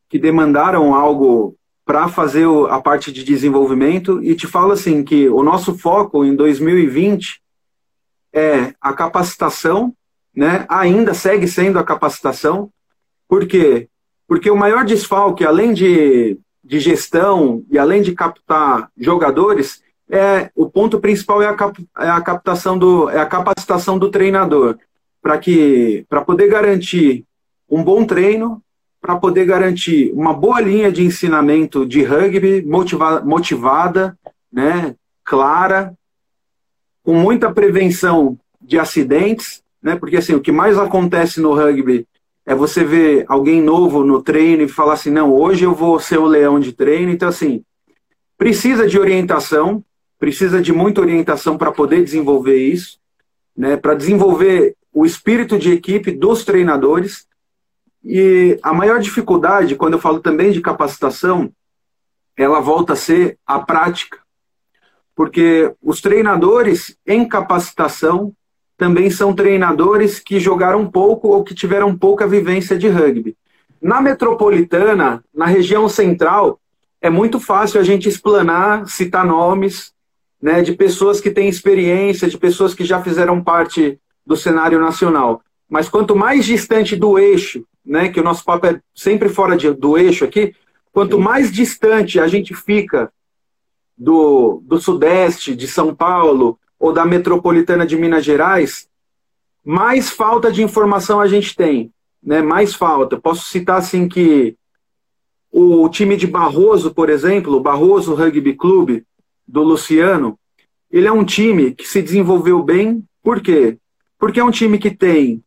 Speaker 2: que demandaram algo para fazer a parte de desenvolvimento e te falo assim que o nosso foco em 2020 é a capacitação, né? Ainda segue sendo a capacitação, porque porque o maior desfalque, além de, de gestão e além de captar jogadores, é o ponto principal é a, cap, é a captação do é a capacitação do treinador para que para poder garantir um bom treino, para poder garantir uma boa linha de ensinamento de rugby motiva, motivada, né, clara, com muita prevenção de acidentes, né, porque assim o que mais acontece no rugby é você ver alguém novo no treino e falar assim, não, hoje eu vou ser o leão de treino. Então, assim, precisa de orientação, precisa de muita orientação para poder desenvolver isso, né, para desenvolver o espírito de equipe dos treinadores. E a maior dificuldade, quando eu falo também de capacitação, ela volta a ser a prática. Porque os treinadores em capacitação também são treinadores que jogaram pouco ou que tiveram pouca vivência de rugby. Na metropolitana, na região central, é muito fácil a gente explanar, citar nomes, né, de pessoas que têm experiência, de pessoas que já fizeram parte do cenário nacional. Mas quanto mais distante do eixo, né, que o nosso papo é sempre fora de, do eixo aqui, quanto mais distante a gente fica do, do Sudeste, de São Paulo ou da metropolitana de Minas Gerais, mais falta de informação a gente tem. Né? Mais falta. Posso citar assim que o time de Barroso, por exemplo, o Barroso Rugby Clube, do Luciano, ele é um time que se desenvolveu bem. Por quê? Porque é um time que tem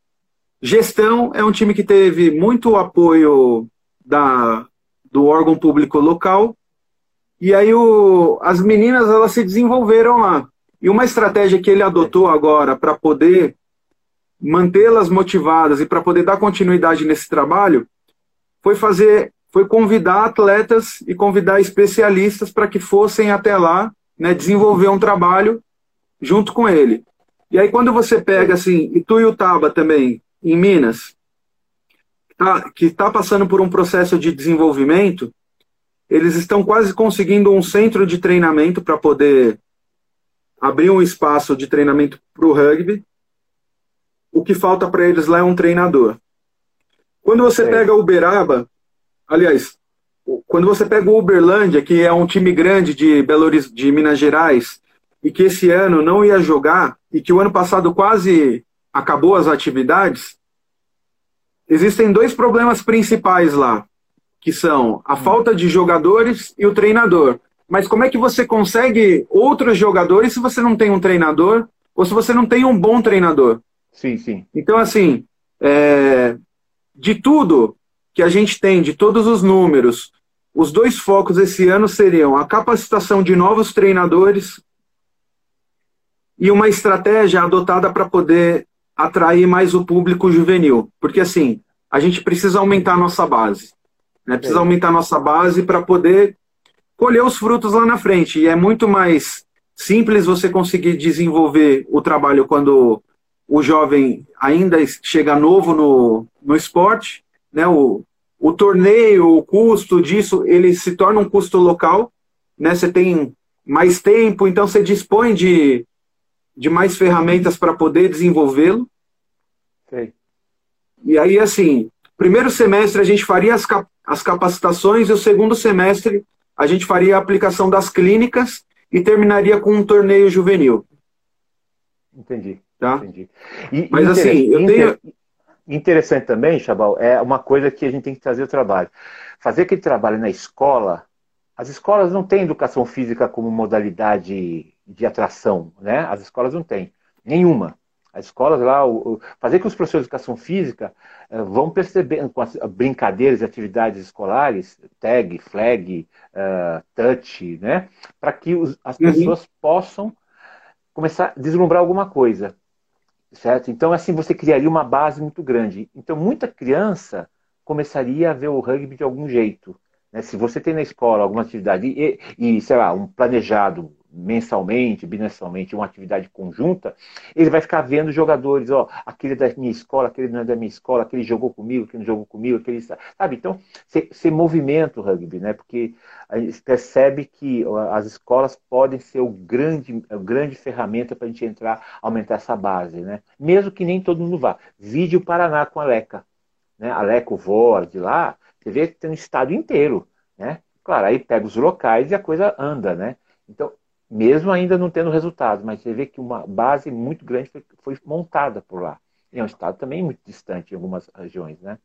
Speaker 2: gestão, é um time que teve muito apoio da, do órgão público local. E aí o, as meninas elas se desenvolveram lá. E uma estratégia que ele adotou agora para poder mantê-las motivadas e para poder dar continuidade nesse trabalho foi fazer foi convidar atletas e convidar especialistas para que fossem até lá, né, desenvolver um trabalho junto com ele. E aí quando você pega assim, Ituiutaba também, em Minas, tá, que está passando por um processo de desenvolvimento, eles estão quase conseguindo um centro de treinamento para poder abrir um espaço de treinamento para o rugby. O que falta para eles lá é um treinador. Quando você é. pega Uberaba, Aliás, quando você pega o Uberlândia, que é um time grande de Belo de Minas Gerais, e que esse ano não ia jogar, e que o ano passado quase acabou as atividades, existem dois problemas principais lá, que são a falta de jogadores e o treinador. Mas como é que você consegue outros jogadores se você não tem um treinador ou se você não tem um bom treinador?
Speaker 1: Sim, sim.
Speaker 2: Então, assim, é, de tudo, que a gente tem de todos os números, os dois focos esse ano seriam a capacitação de novos treinadores e uma estratégia adotada para poder atrair mais o público juvenil. Porque, assim, a gente precisa aumentar a nossa base. Né? Precisa é. aumentar a nossa base para poder colher os frutos lá na frente. E é muito mais simples você conseguir desenvolver o trabalho quando o jovem ainda chega novo no, no esporte né, o, o torneio, o custo disso, ele se torna um custo local, né, você tem mais tempo, então você dispõe de, de mais ferramentas para poder desenvolvê-lo. E aí, assim, primeiro semestre a gente faria as, cap as capacitações e o segundo semestre a gente faria a aplicação das clínicas e terminaria com um torneio juvenil.
Speaker 1: Entendi.
Speaker 2: Tá?
Speaker 1: Entendi.
Speaker 2: E, Mas assim, eu tenho
Speaker 1: interessante também, Chabal, é uma coisa que a gente tem que trazer o trabalho. Fazer aquele trabalho na escola, as escolas não têm educação física como modalidade de atração, né? As escolas não têm, nenhuma. As escolas lá, fazer que os professores de educação física uh, vão percebendo com as brincadeiras e atividades escolares, tag, flag, uh, touch, né? Para que os, as uhum. pessoas possam começar a deslumbrar alguma coisa certo? Então, assim, você criaria uma base muito grande. Então, muita criança começaria a ver o rugby de algum jeito. Né? Se você tem na escola alguma atividade e, e, sei lá, um planejado mensalmente, bimensalmente, uma atividade conjunta, ele vai ficar vendo jogadores, ó, aquele é da minha escola, aquele não é da minha escola, aquele jogou comigo, aquele não jogou comigo, aquele sabe? Então, você movimenta o rugby, né? Porque a gente percebe que as escolas podem ser o grande, grande ferramenta para a gente entrar, aumentar essa base, né? Mesmo que nem todo mundo vá. Vídeo Paraná com a Leca, né? A Leca, o de lá, você vê que tem um estado inteiro, né? Claro, aí pega os locais e a coisa anda, né? Então, mesmo ainda não tendo resultados, mas você vê que uma base muito grande foi, foi montada por lá. E é um estado também muito distante em algumas regiões, né?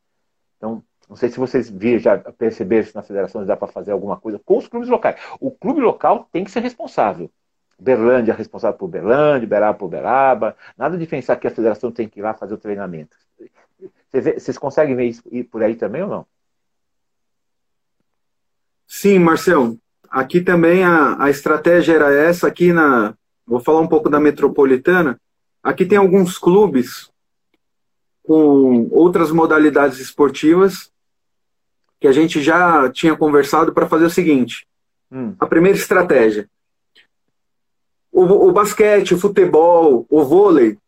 Speaker 1: Então, não sei se vocês viram, já perceberam se na federação dá para fazer alguma coisa com os clubes locais. O clube local tem que ser responsável. Berlândia é responsável por Berlândia, Beraba por Beraba. Nada de pensar que a federação tem que ir lá fazer o treinamento. Vocês conseguem ver isso por aí também ou não?
Speaker 2: Sim, Marcelo. Aqui também a, a estratégia era essa, aqui na. Vou falar um pouco da metropolitana. Aqui tem alguns clubes com outras modalidades esportivas que a gente já tinha conversado para fazer o seguinte: hum. a primeira estratégia. O, o, basquete, o futebol, o vôlei,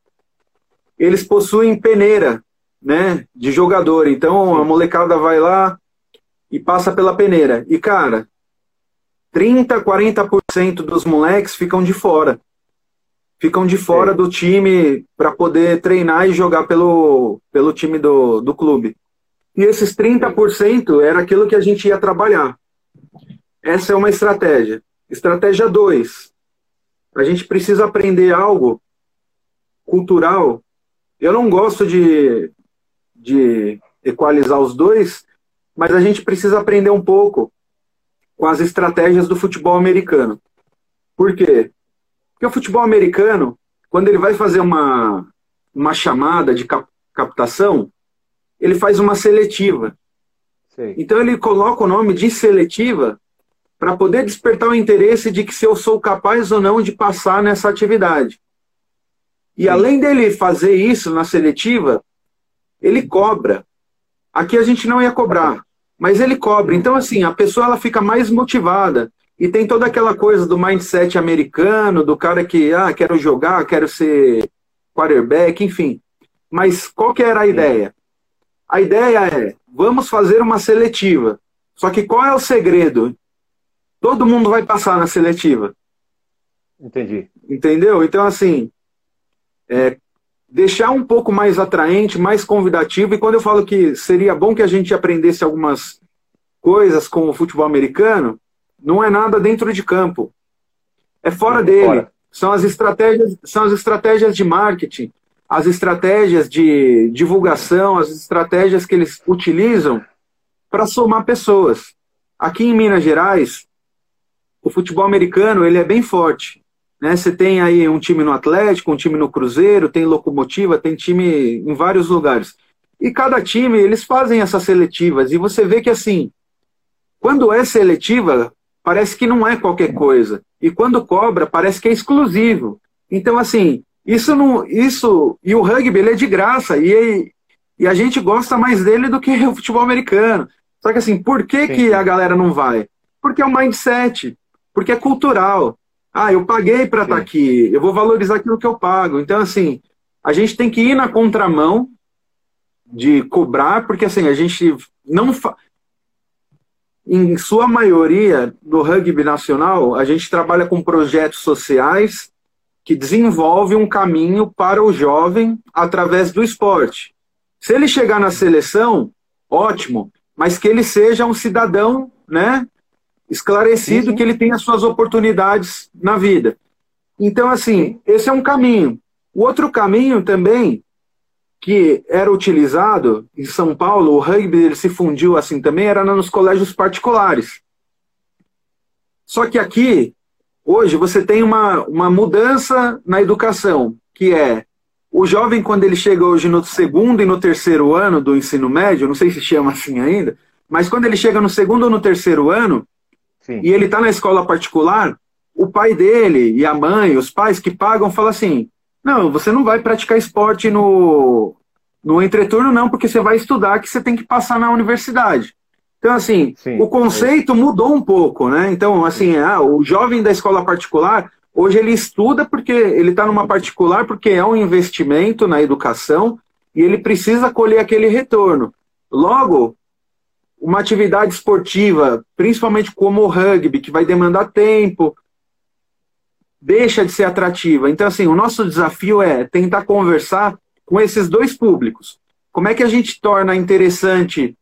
Speaker 2: eles possuem peneira, né, de jogador. Então a molecada vai lá e passa pela peneira. E cara, 30, 40% dos moleques ficam de fora. Ficam de fora Sim. do time para poder treinar e jogar pelo, pelo time do, do clube. E esses 30% era aquilo que a gente ia trabalhar. Essa é uma estratégia. Estratégia 2. A gente precisa aprender algo cultural. Eu não gosto de, de equalizar os dois, mas a gente precisa aprender um pouco com as estratégias do futebol americano. Por quê? Porque o futebol americano, quando ele vai fazer uma, uma chamada de cap captação, ele faz uma seletiva. Sim. Então ele coloca o nome de seletiva para poder despertar o interesse de que se eu sou capaz ou não de passar nessa atividade. E Sim. além dele fazer isso na seletiva, ele cobra. Aqui a gente não ia cobrar mas ele cobra. Então, assim, a pessoa ela fica mais motivada. E tem toda aquela coisa do mindset americano, do cara que, ah, quero jogar, quero ser quarterback, enfim. Mas qual que era a ideia? A ideia é, vamos fazer uma seletiva. Só que qual é o segredo? Todo mundo vai passar na seletiva.
Speaker 1: Entendi.
Speaker 2: Entendeu? Então, assim, é, deixar um pouco mais atraente, mais convidativo. E quando eu falo que seria bom que a gente aprendesse algumas coisas com o futebol americano, não é nada dentro de campo. É fora dele. Fora. São as estratégias, são as estratégias de marketing, as estratégias de divulgação, as estratégias que eles utilizam para somar pessoas. Aqui em Minas Gerais, o futebol americano ele é bem forte. Né? Você tem aí um time no Atlético, um time no Cruzeiro, tem locomotiva, tem time em vários lugares. E cada time, eles fazem essas seletivas. E você vê que, assim, quando é seletiva, parece que não é qualquer coisa. E quando cobra, parece que é exclusivo. Então, assim, isso não. Isso. E o rugby, ele é de graça. E, e a gente gosta mais dele do que o futebol americano. Só que, assim, por que, que a galera não vai? Porque é um mindset. Porque é cultural. Ah, eu paguei para estar tá aqui, eu vou valorizar aquilo que eu pago. Então, assim, a gente tem que ir na contramão de cobrar, porque assim, a gente não. Fa... Em sua maioria, no rugby nacional, a gente trabalha com projetos sociais que desenvolvem um caminho para o jovem através do esporte. Se ele chegar na seleção, ótimo, mas que ele seja um cidadão, né, esclarecido sim, sim. que ele tem as suas oportunidades na vida. Então, assim, esse é um caminho. O outro caminho também, que era utilizado em São Paulo, o rugby ele se fundiu assim também, era nos colégios particulares. Só que aqui, hoje, você tem uma, uma mudança na educação, que é o jovem, quando ele chega hoje no segundo e no terceiro ano do ensino médio, não sei se chama assim ainda, mas quando ele chega no segundo ou no terceiro ano, Sim. e ele está na escola particular, o pai dele e a mãe, os pais que pagam, falam assim: não, você não vai praticar esporte no, no entreturno, não, porque você vai estudar que você tem que passar na universidade. Então, assim, Sim, o conceito é. mudou um pouco, né? Então, assim, ah, o jovem da escola particular, hoje ele estuda porque ele está numa particular porque é um investimento na educação e ele precisa colher aquele retorno. Logo, uma atividade esportiva, principalmente como o rugby, que vai demandar tempo, deixa de ser atrativa. Então, assim, o nosso desafio é tentar conversar com esses dois públicos. Como é que a gente torna interessante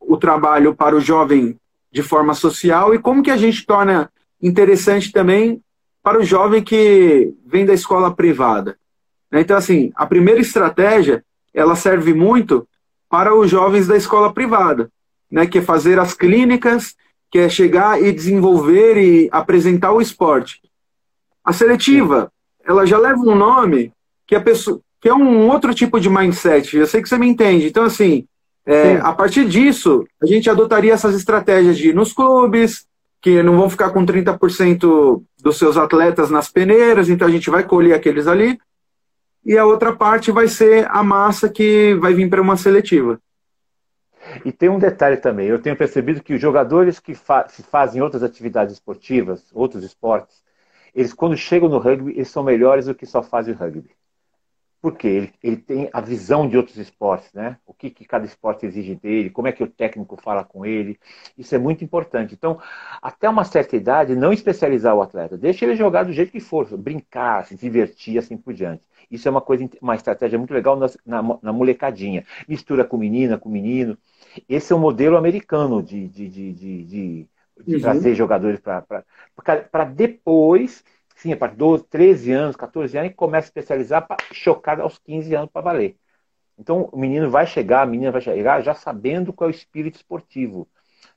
Speaker 2: o trabalho para o jovem de forma social e como que a gente torna interessante também para o jovem que vem da escola privada. Então, assim, a primeira estratégia, ela serve muito para os jovens da escola privada né, que é fazer as clínicas, que é chegar e desenvolver e apresentar o esporte. A seletiva, ela já leva um nome que a pessoa que é um outro tipo de mindset. Eu sei que você me entende. Então, assim, é, a partir disso, a gente adotaria essas estratégias de ir nos clubes, que não vão ficar com 30% dos seus atletas nas peneiras, então a gente vai colher aqueles ali. E a outra parte vai ser a massa que vai vir para uma seletiva.
Speaker 1: E tem um detalhe também, eu tenho percebido que os jogadores que fa fazem outras atividades esportivas, outros esportes, eles quando chegam no rugby, eles são melhores do que só fazem rugby. porque ele, ele tem a visão de outros esportes, né? O que, que cada esporte exige dele, como é que o técnico fala com ele. Isso é muito importante. Então, até uma certa idade, não especializar o atleta. Deixa ele jogar do jeito que for, brincar, se divertir, assim por diante. Isso é uma coisa, uma estratégia muito legal na, na, na molecadinha. Mistura com menina, com menino. Esse é o modelo americano de, de, de, de, de, uhum. trazer jogadores para depois sim, a partir de 12, 13 anos, 14 anos, e começa a especializar para chocar aos 15 anos para valer. Então, o menino vai chegar, a menina vai chegar já sabendo qual é o espírito esportivo.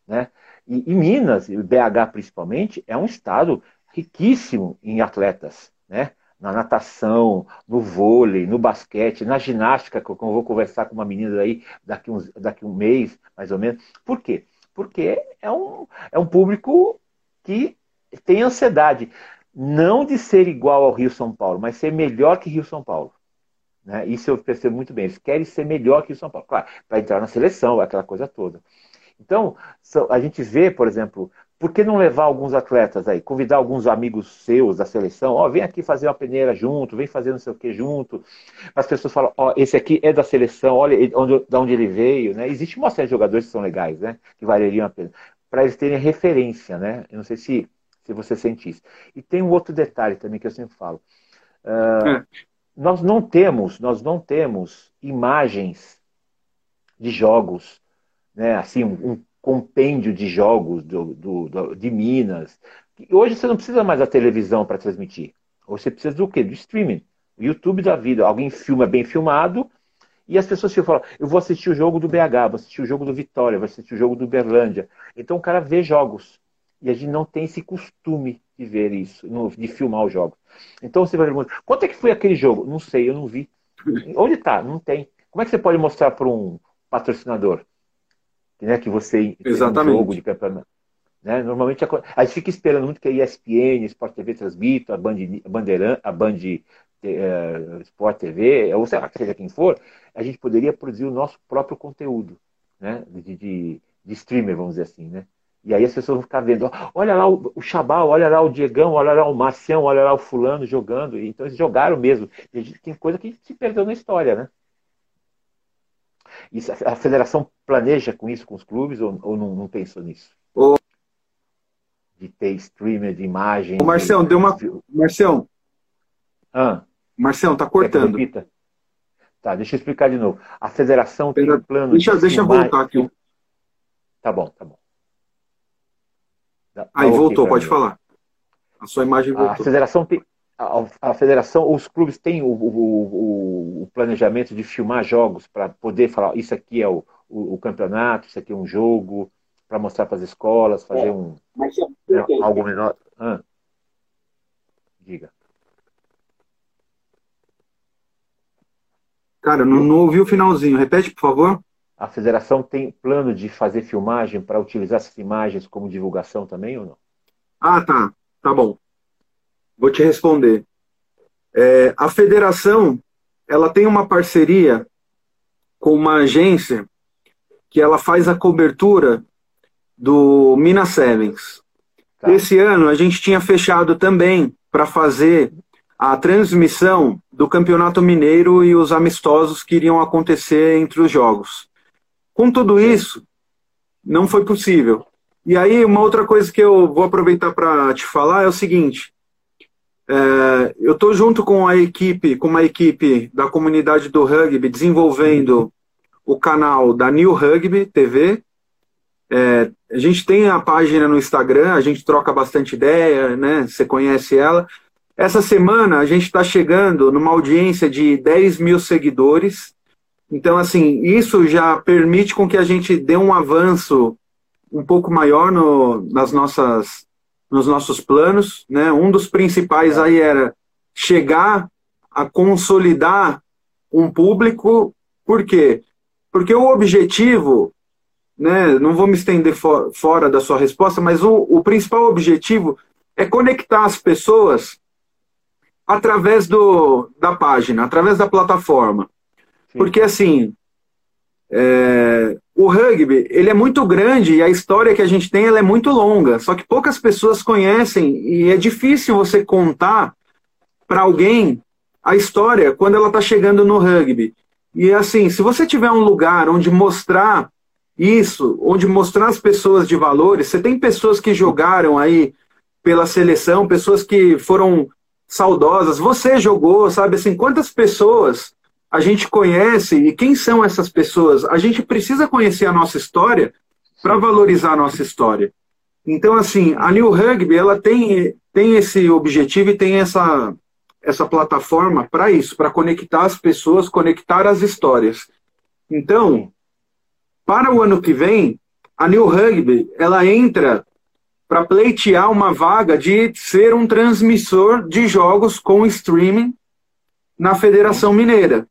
Speaker 1: Né? E, e Minas, o BH principalmente, é um estado riquíssimo em atletas. Né? Na natação, no vôlei, no basquete, na ginástica, que eu vou conversar com uma menina aí daqui, uns, daqui um mês, mais ou menos. Por quê? Porque é um, é um público que tem ansiedade não de ser igual ao Rio São Paulo, mas ser melhor que Rio São Paulo. Né? Isso eu percebo muito bem. Eles querem ser melhor que Rio São Paulo, claro, para entrar na seleção, aquela coisa toda. Então, a gente vê, por exemplo, por que não levar alguns atletas aí, convidar alguns amigos seus da seleção, ó, oh, vem aqui fazer uma peneira junto, vem fazer não sei o que junto. As pessoas falam, ó, oh, esse aqui é da seleção, olha onde, de onde ele veio, né? Existe uma série de jogadores que são legais, né? Que valeriam a pena. Para eles terem referência, né? Eu não sei se se você sente isso. E tem um outro detalhe também que eu sempre falo. Uh, é. Nós não temos, nós não temos imagens de jogos, né? Assim, um, um compêndio de jogos do, do, do, de Minas. Hoje você não precisa mais da televisão para transmitir. Você precisa do quê? Do streaming. O YouTube da vida. Alguém filma bem filmado e as pessoas falam, eu vou assistir o jogo do BH, vou assistir o jogo do Vitória, vou assistir o jogo do Berlândia. Então o cara vê jogos. E a gente não tem esse costume de ver isso, de filmar os jogos. Então você vai perguntar, quanto é que foi aquele jogo? Não sei, eu não vi. Onde está? Não tem. Como é que você pode mostrar para um patrocinador? Né, que você
Speaker 2: tem um
Speaker 1: jogo de campeonato. Né? Normalmente a, a, gente fica esperando muito que a ESPN, Sport TV transmita, a Band, a Bandeiran, a Band uh, Sport TV, ou sei lá, seja quem for, a gente poderia produzir o nosso próprio conteúdo né? de, de, de streamer, vamos dizer assim. Né? E aí as pessoas vão ficar vendo, olha lá o, o Chabal, olha lá o Diegão, olha lá o Marcião, olha lá o fulano jogando. Então eles jogaram mesmo. Tem coisa que se perdeu na história, né? Isso, a federação planeja com isso com os clubes ou, ou não, não pensou nisso?
Speaker 2: Ô,
Speaker 1: de ter streamer de imagem.
Speaker 2: Ô, Marcião, de... deu uma. Marcião.
Speaker 1: Ah.
Speaker 2: Marcião, tá cortando.
Speaker 1: Tá, deixa eu explicar de novo. A federação tem um plano
Speaker 2: deixa, de. Deixa eu voltar aqui.
Speaker 1: Tá bom, tá bom.
Speaker 2: Aí voltou, pode mim. falar. A sua imagem voltou.
Speaker 1: A federação tem. A, a federação, os clubes têm o, o, o planejamento de filmar jogos para poder falar isso aqui é o, o, campeonato, isso aqui é um jogo, para mostrar para as escolas, fazer é, um é, algo menor. Ah. Diga.
Speaker 2: Cara, não, não ouvi o finalzinho. Repete, por favor.
Speaker 1: A federação tem plano de fazer filmagem para utilizar essas imagens como divulgação também ou não?
Speaker 2: Ah, tá. Tá bom. Vou te responder. É, a federação ela tem uma parceria com uma agência que ela faz a cobertura do Minas Sevens. Tá. Esse ano a gente tinha fechado também para fazer a transmissão do Campeonato Mineiro e os amistosos que iriam acontecer entre os jogos. Com tudo isso, não foi possível. E aí, uma outra coisa que eu vou aproveitar para te falar é o seguinte: é, eu estou junto com a equipe, com uma equipe da comunidade do rugby, desenvolvendo o canal da New Rugby TV. É, a gente tem a página no Instagram, a gente troca bastante ideia, né? Você conhece ela. Essa semana a gente está chegando numa audiência de 10 mil seguidores então, assim, isso já permite com que a gente dê um avanço um pouco maior no, nas nossas, nos nossos planos. Né? Um dos principais aí era chegar a consolidar um público. Por quê? Porque o objetivo, né, não vou me estender for, fora da sua resposta, mas o, o principal objetivo é conectar as pessoas através do, da página, através da plataforma. Porque, assim, é, o rugby, ele é muito grande e a história que a gente tem ela é muito longa, só que poucas pessoas conhecem e é difícil você contar para alguém a história quando ela está chegando no rugby. E assim, se você tiver um lugar onde mostrar isso, onde mostrar as pessoas de valores, você tem pessoas que jogaram aí pela seleção, pessoas que foram saudosas, você jogou, sabe assim, quantas pessoas a gente conhece e quem são essas pessoas? A gente precisa conhecer a nossa história para valorizar a nossa história. Então, assim, a New Rugby, ela tem, tem esse objetivo e tem essa, essa plataforma para isso, para conectar as pessoas, conectar as histórias. Então, para o ano que vem, a New Rugby, ela entra para pleitear uma vaga de ser um transmissor de jogos com streaming na Federação Mineira.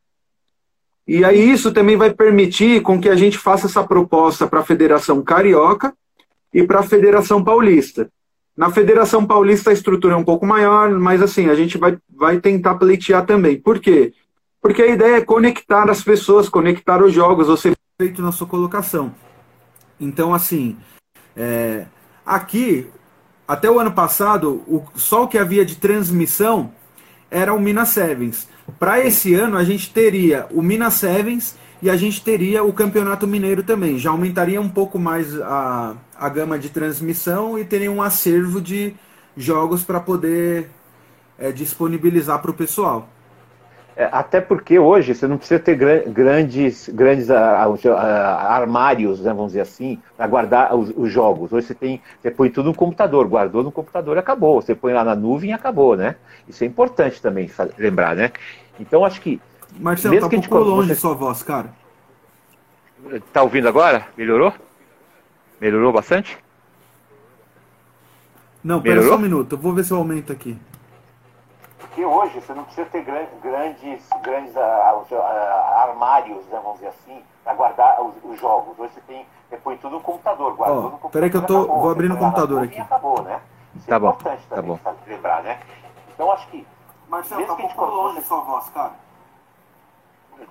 Speaker 2: E aí isso também vai permitir com que a gente faça essa proposta para a Federação Carioca e para a Federação Paulista. Na Federação Paulista a estrutura é um pouco maior, mas assim, a gente vai, vai tentar pleitear também. Por quê? Porque a ideia é conectar as pessoas, conectar os jogos, você feito na sua colocação. Então, assim, é, aqui, até o ano passado, o, só o que havia de transmissão era o Minas Sevens. Para esse ano, a gente teria o Minas Sevens e a gente teria o Campeonato Mineiro também. Já aumentaria um pouco mais a, a gama de transmissão e teria um acervo de jogos para poder é, disponibilizar para o pessoal.
Speaker 1: É, até porque hoje você não precisa ter grandes, grandes uh, uh, armários, né, vamos dizer assim, para guardar os, os, jogos. Hoje você tem, você põe tudo no computador, guardou no computador e acabou. Você põe lá na nuvem e acabou, né? Isso é importante também lembrar, né? Então acho que.
Speaker 2: Marcelo, mesmo tá que um pouco longe você... sua voz, cara.
Speaker 1: Tá ouvindo agora? Melhorou? Melhorou bastante?
Speaker 2: Não, pera só um minuto, eu vou ver se eu aumento aqui
Speaker 1: que hoje você não precisa ter grandes, grandes, grandes uh, uh, armários, né, vamos dizer assim, para guardar os, os, jogos. Hoje você tem, você põe tudo no computador, guarda oh, no computador.
Speaker 2: Peraí que eu tô, acabou, vou abrir no computador aqui.
Speaker 1: Acabou, né? Isso tá é bom, importante tá também, bom. lembrar, né? Então acho que.
Speaker 2: Marcelo, tá um pouco longe sua voz, cara.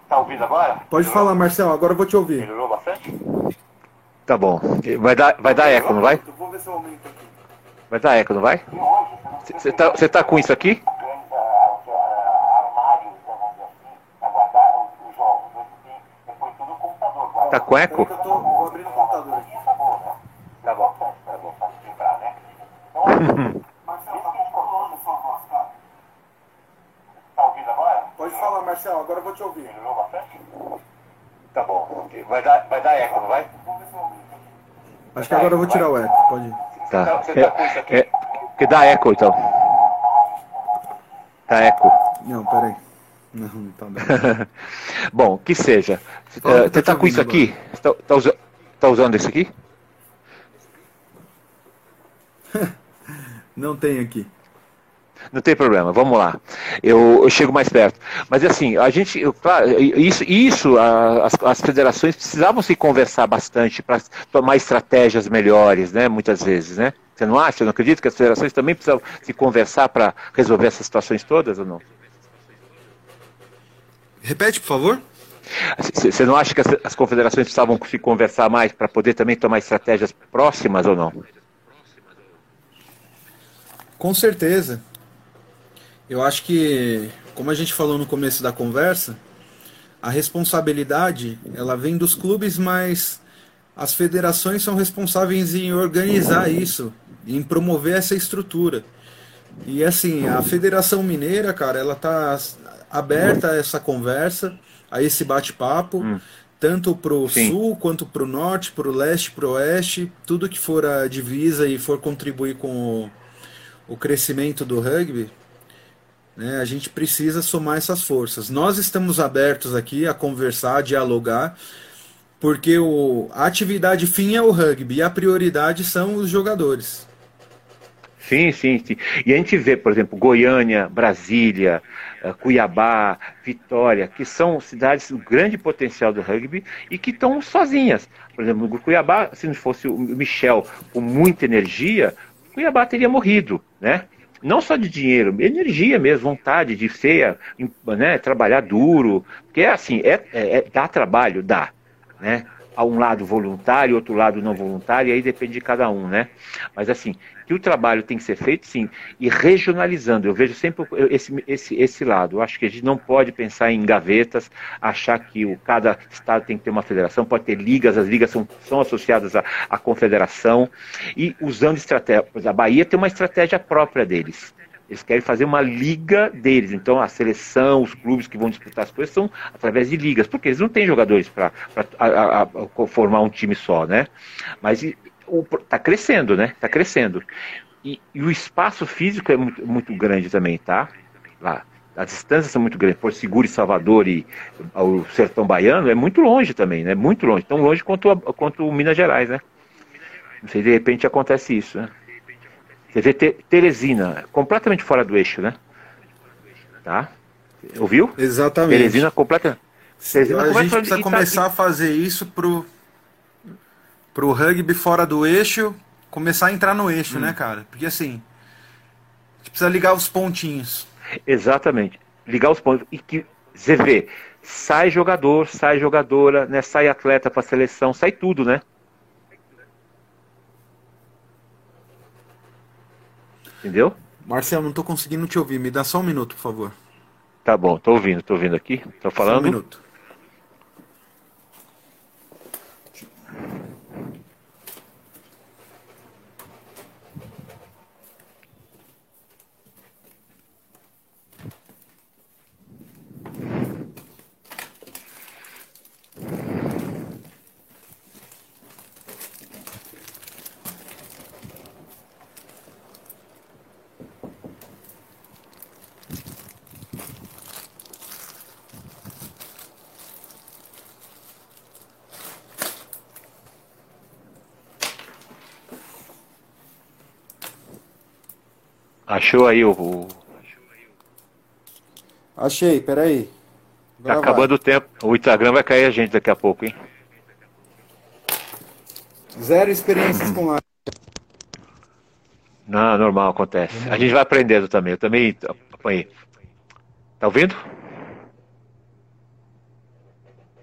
Speaker 1: Tá ouvindo agora?
Speaker 2: Pode Melhorou? falar, Marcelo, agora eu vou te ouvir.
Speaker 1: Melhorou bastante? Tá bom. Vai dar, vai dar eco, não vai?
Speaker 2: vou ver se eu aumento aqui.
Speaker 1: Vai dar eco, não vai? Você tá, tá com isso aqui? Tá com eco?
Speaker 2: Eu tô, vou abrir no computador aqui.
Speaker 1: Tá bom, tá bom, pra lembrar, né?
Speaker 2: Marcelo, tá sua voz, cara.
Speaker 1: Tá ouvindo agora?
Speaker 2: Pode falar, Marcelo, agora eu vou te ouvir.
Speaker 1: Melhorou bastante? Tá bom. Vai dar, vai dar eco, não vai?
Speaker 2: Acho que agora eu vou tirar o eco, pode ir.
Speaker 1: Tá. Você tá com isso aqui? É, que dá eco, então. Tá eco.
Speaker 2: Não, peraí. Não, não tá bem.
Speaker 1: Bom, que seja. Você está tá com isso aqui? Está tá, usa, tá usando esse aqui?
Speaker 2: não tem aqui.
Speaker 1: Não tem problema, vamos lá. Eu, eu chego mais perto. Mas assim, a gente, eu, claro, isso, isso as, as federações precisavam se conversar bastante para tomar estratégias melhores, né? Muitas vezes, né? Você não acha? Você não acredita que as federações também precisam se conversar para resolver essas situações todas ou não?
Speaker 2: Repete, por favor.
Speaker 1: Você não acha que as, as confederações precisavam se conversar mais para poder também tomar estratégias próximas ou não?
Speaker 2: Com certeza. Eu acho que, como a gente falou no começo da conversa, a responsabilidade ela vem dos clubes, mas as federações são responsáveis em organizar isso, em promover essa estrutura. E assim, a Federação Mineira, cara, ela tá aberta a essa conversa, a esse bate-papo, hum. tanto para o sul quanto para o norte, para o leste, para o oeste, tudo que for a divisa e for contribuir com o, o crescimento do rugby, né, a gente precisa somar essas forças. Nós estamos abertos aqui a conversar, a dialogar, porque o, a atividade fim é o rugby e a prioridade são os jogadores.
Speaker 1: Sim, sim, sim. E a gente vê, por exemplo, Goiânia, Brasília, eh, Cuiabá, Vitória, que são cidades de grande potencial do rugby e que estão sozinhas. Por exemplo, no Cuiabá, se não fosse o Michel com muita energia, Cuiabá teria morrido, né? Não só de dinheiro, energia mesmo, vontade de ser, né, trabalhar duro, porque é assim, é, é, é dá trabalho, dá, né? Um lado voluntário, outro lado não voluntário, aí depende de cada um, né? Mas assim, que o trabalho tem que ser feito, sim, e regionalizando. Eu vejo sempre esse, esse, esse lado. Eu acho que a gente não pode pensar em gavetas, achar que o, cada estado tem que ter uma federação, pode ter ligas, as ligas são, são associadas à, à confederação, e usando estratégia. A Bahia tem uma estratégia própria deles. Eles querem fazer uma liga deles. Então, a seleção, os clubes que vão disputar as coisas são através de ligas, porque eles não têm jogadores para formar um time só, né? Mas está crescendo, né? Está crescendo. E, e, o espaço físico é muito, muito grande também, tá? Lá. As distâncias são muito grandes. Por Seguro e Salvador e o Sertão Baiano é muito longe também, né? Muito longe. Tão longe quanto, a, quanto Minas Gerais, né? Não sei, de repente acontece isso, né? Vê Teresina, completamente fora do eixo, né? Tá? Ouviu?
Speaker 2: Exatamente.
Speaker 1: Teresina completa.
Speaker 2: Teresina a gente precisa começar tá... a fazer isso pro, pro rugby fora do eixo, começar a entrar no eixo, né, hum. né, cara? Porque assim, a gente precisa ligar os pontinhos.
Speaker 1: Exatamente. Ligar os pontos. E que você vê, sai jogador, sai jogadora, né? Sai atleta para seleção, sai tudo, né? Entendeu?
Speaker 2: Marcelo, não estou conseguindo te ouvir. Me dá só um minuto, por favor.
Speaker 1: Tá bom, tô ouvindo, tô ouvindo aqui. Tô falando. Só um minuto. Achou aí o.
Speaker 2: Achei, peraí.
Speaker 1: Tá acabando o tempo. O Instagram vai cair a gente daqui a pouco, hein?
Speaker 2: Zero experiências com live.
Speaker 1: Não, normal, acontece. A gente vai aprendendo também. Eu também apanhei. Tá ouvindo?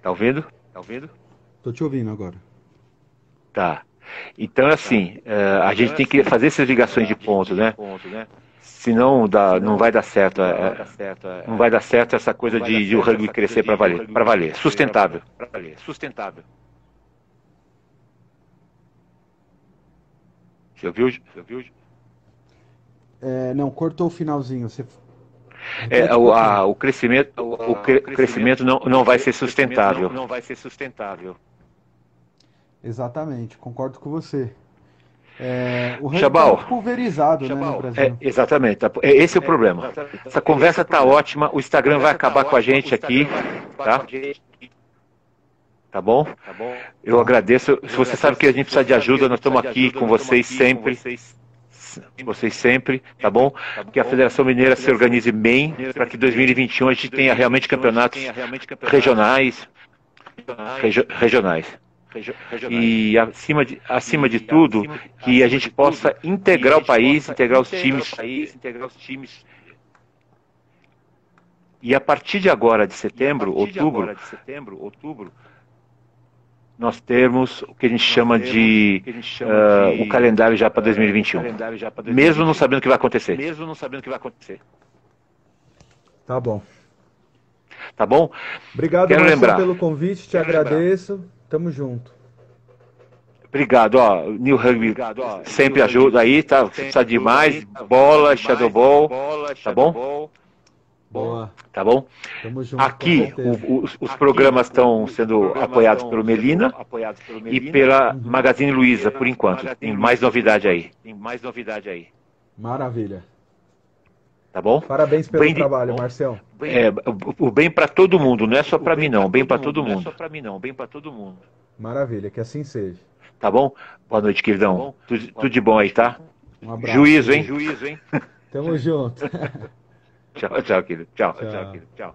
Speaker 1: Tá ouvindo? Tá ouvindo?
Speaker 2: Tô te ouvindo agora.
Speaker 1: Tá. Então, assim, uh, a gente tem que fazer essas ligações de ponto, né? Senão dá, não vai dar certo. É, não vai dar certo essa coisa de, de o rugby crescer para valer. Para valer. Sustentável. Para valer. Sustentável. Você ouviu? Você ouviu?
Speaker 2: É, não, cortou o finalzinho. Você...
Speaker 1: É, o, a, o crescimento, o, o crescimento não, não vai ser sustentável. Não vai ser sustentável.
Speaker 2: Exatamente, concordo com você. É, o
Speaker 1: Chabal,
Speaker 2: tá pulverizado Chabal, né, no Brasil.
Speaker 1: É, exatamente, tá, é, esse é o problema. Essa conversa está ótima, o Instagram vai acabar com a gente aqui, tá? Tá bom? Eu agradeço. Se você sabe que a gente precisa de ajuda, nós estamos aqui com vocês sempre. Vocês sempre, tá bom? Que a Federação Mineira se organize bem para que 2021 a gente tenha realmente campeonatos regionais. Regionais e acima de, acima de tudo que a gente possa integrar o país, integrar os times. E a partir de agora, de setembro, outubro, outubro, nós temos o que a gente chama de uh, o calendário já para 2021. Mesmo não sabendo o que vai acontecer. Mesmo não sabendo o que vai acontecer.
Speaker 2: Tá bom.
Speaker 1: Tá bom?
Speaker 2: Obrigado, Quero lembrar. pelo convite, te Quero agradeço. Lembrar. Tamo junto.
Speaker 1: Obrigado, ó. New Rugby Obrigado, ó. sempre ajuda aí, tá? Precisa de mais. Bola, Shadow Ball. Tá bom?
Speaker 2: Boa.
Speaker 1: Tá bom?
Speaker 2: Junto,
Speaker 1: Aqui, o, os, os programas estão sendo apoiados pelo Melina e pela uhum. Magazine Luiza, por enquanto. Tem mais novidade aí. Tem mais novidade aí.
Speaker 2: Maravilha.
Speaker 1: Tá bom?
Speaker 2: Parabéns pelo bem trabalho, de... Marcel.
Speaker 1: É, o bem para todo mundo, não é só para mim não, bem para todo mundo. Não é só para mim não, bem para todo mundo.
Speaker 2: Maravilha, que assim seja.
Speaker 1: Tá bom? Boa noite, queridão. Tá tudo, tudo, de bom aí, tá? Um abraço. Juízo, hein? Juízo, hein?
Speaker 2: Tamo junto.
Speaker 1: tchau, tchau, querido. Tchau, tchau, tchau querido. Tchau.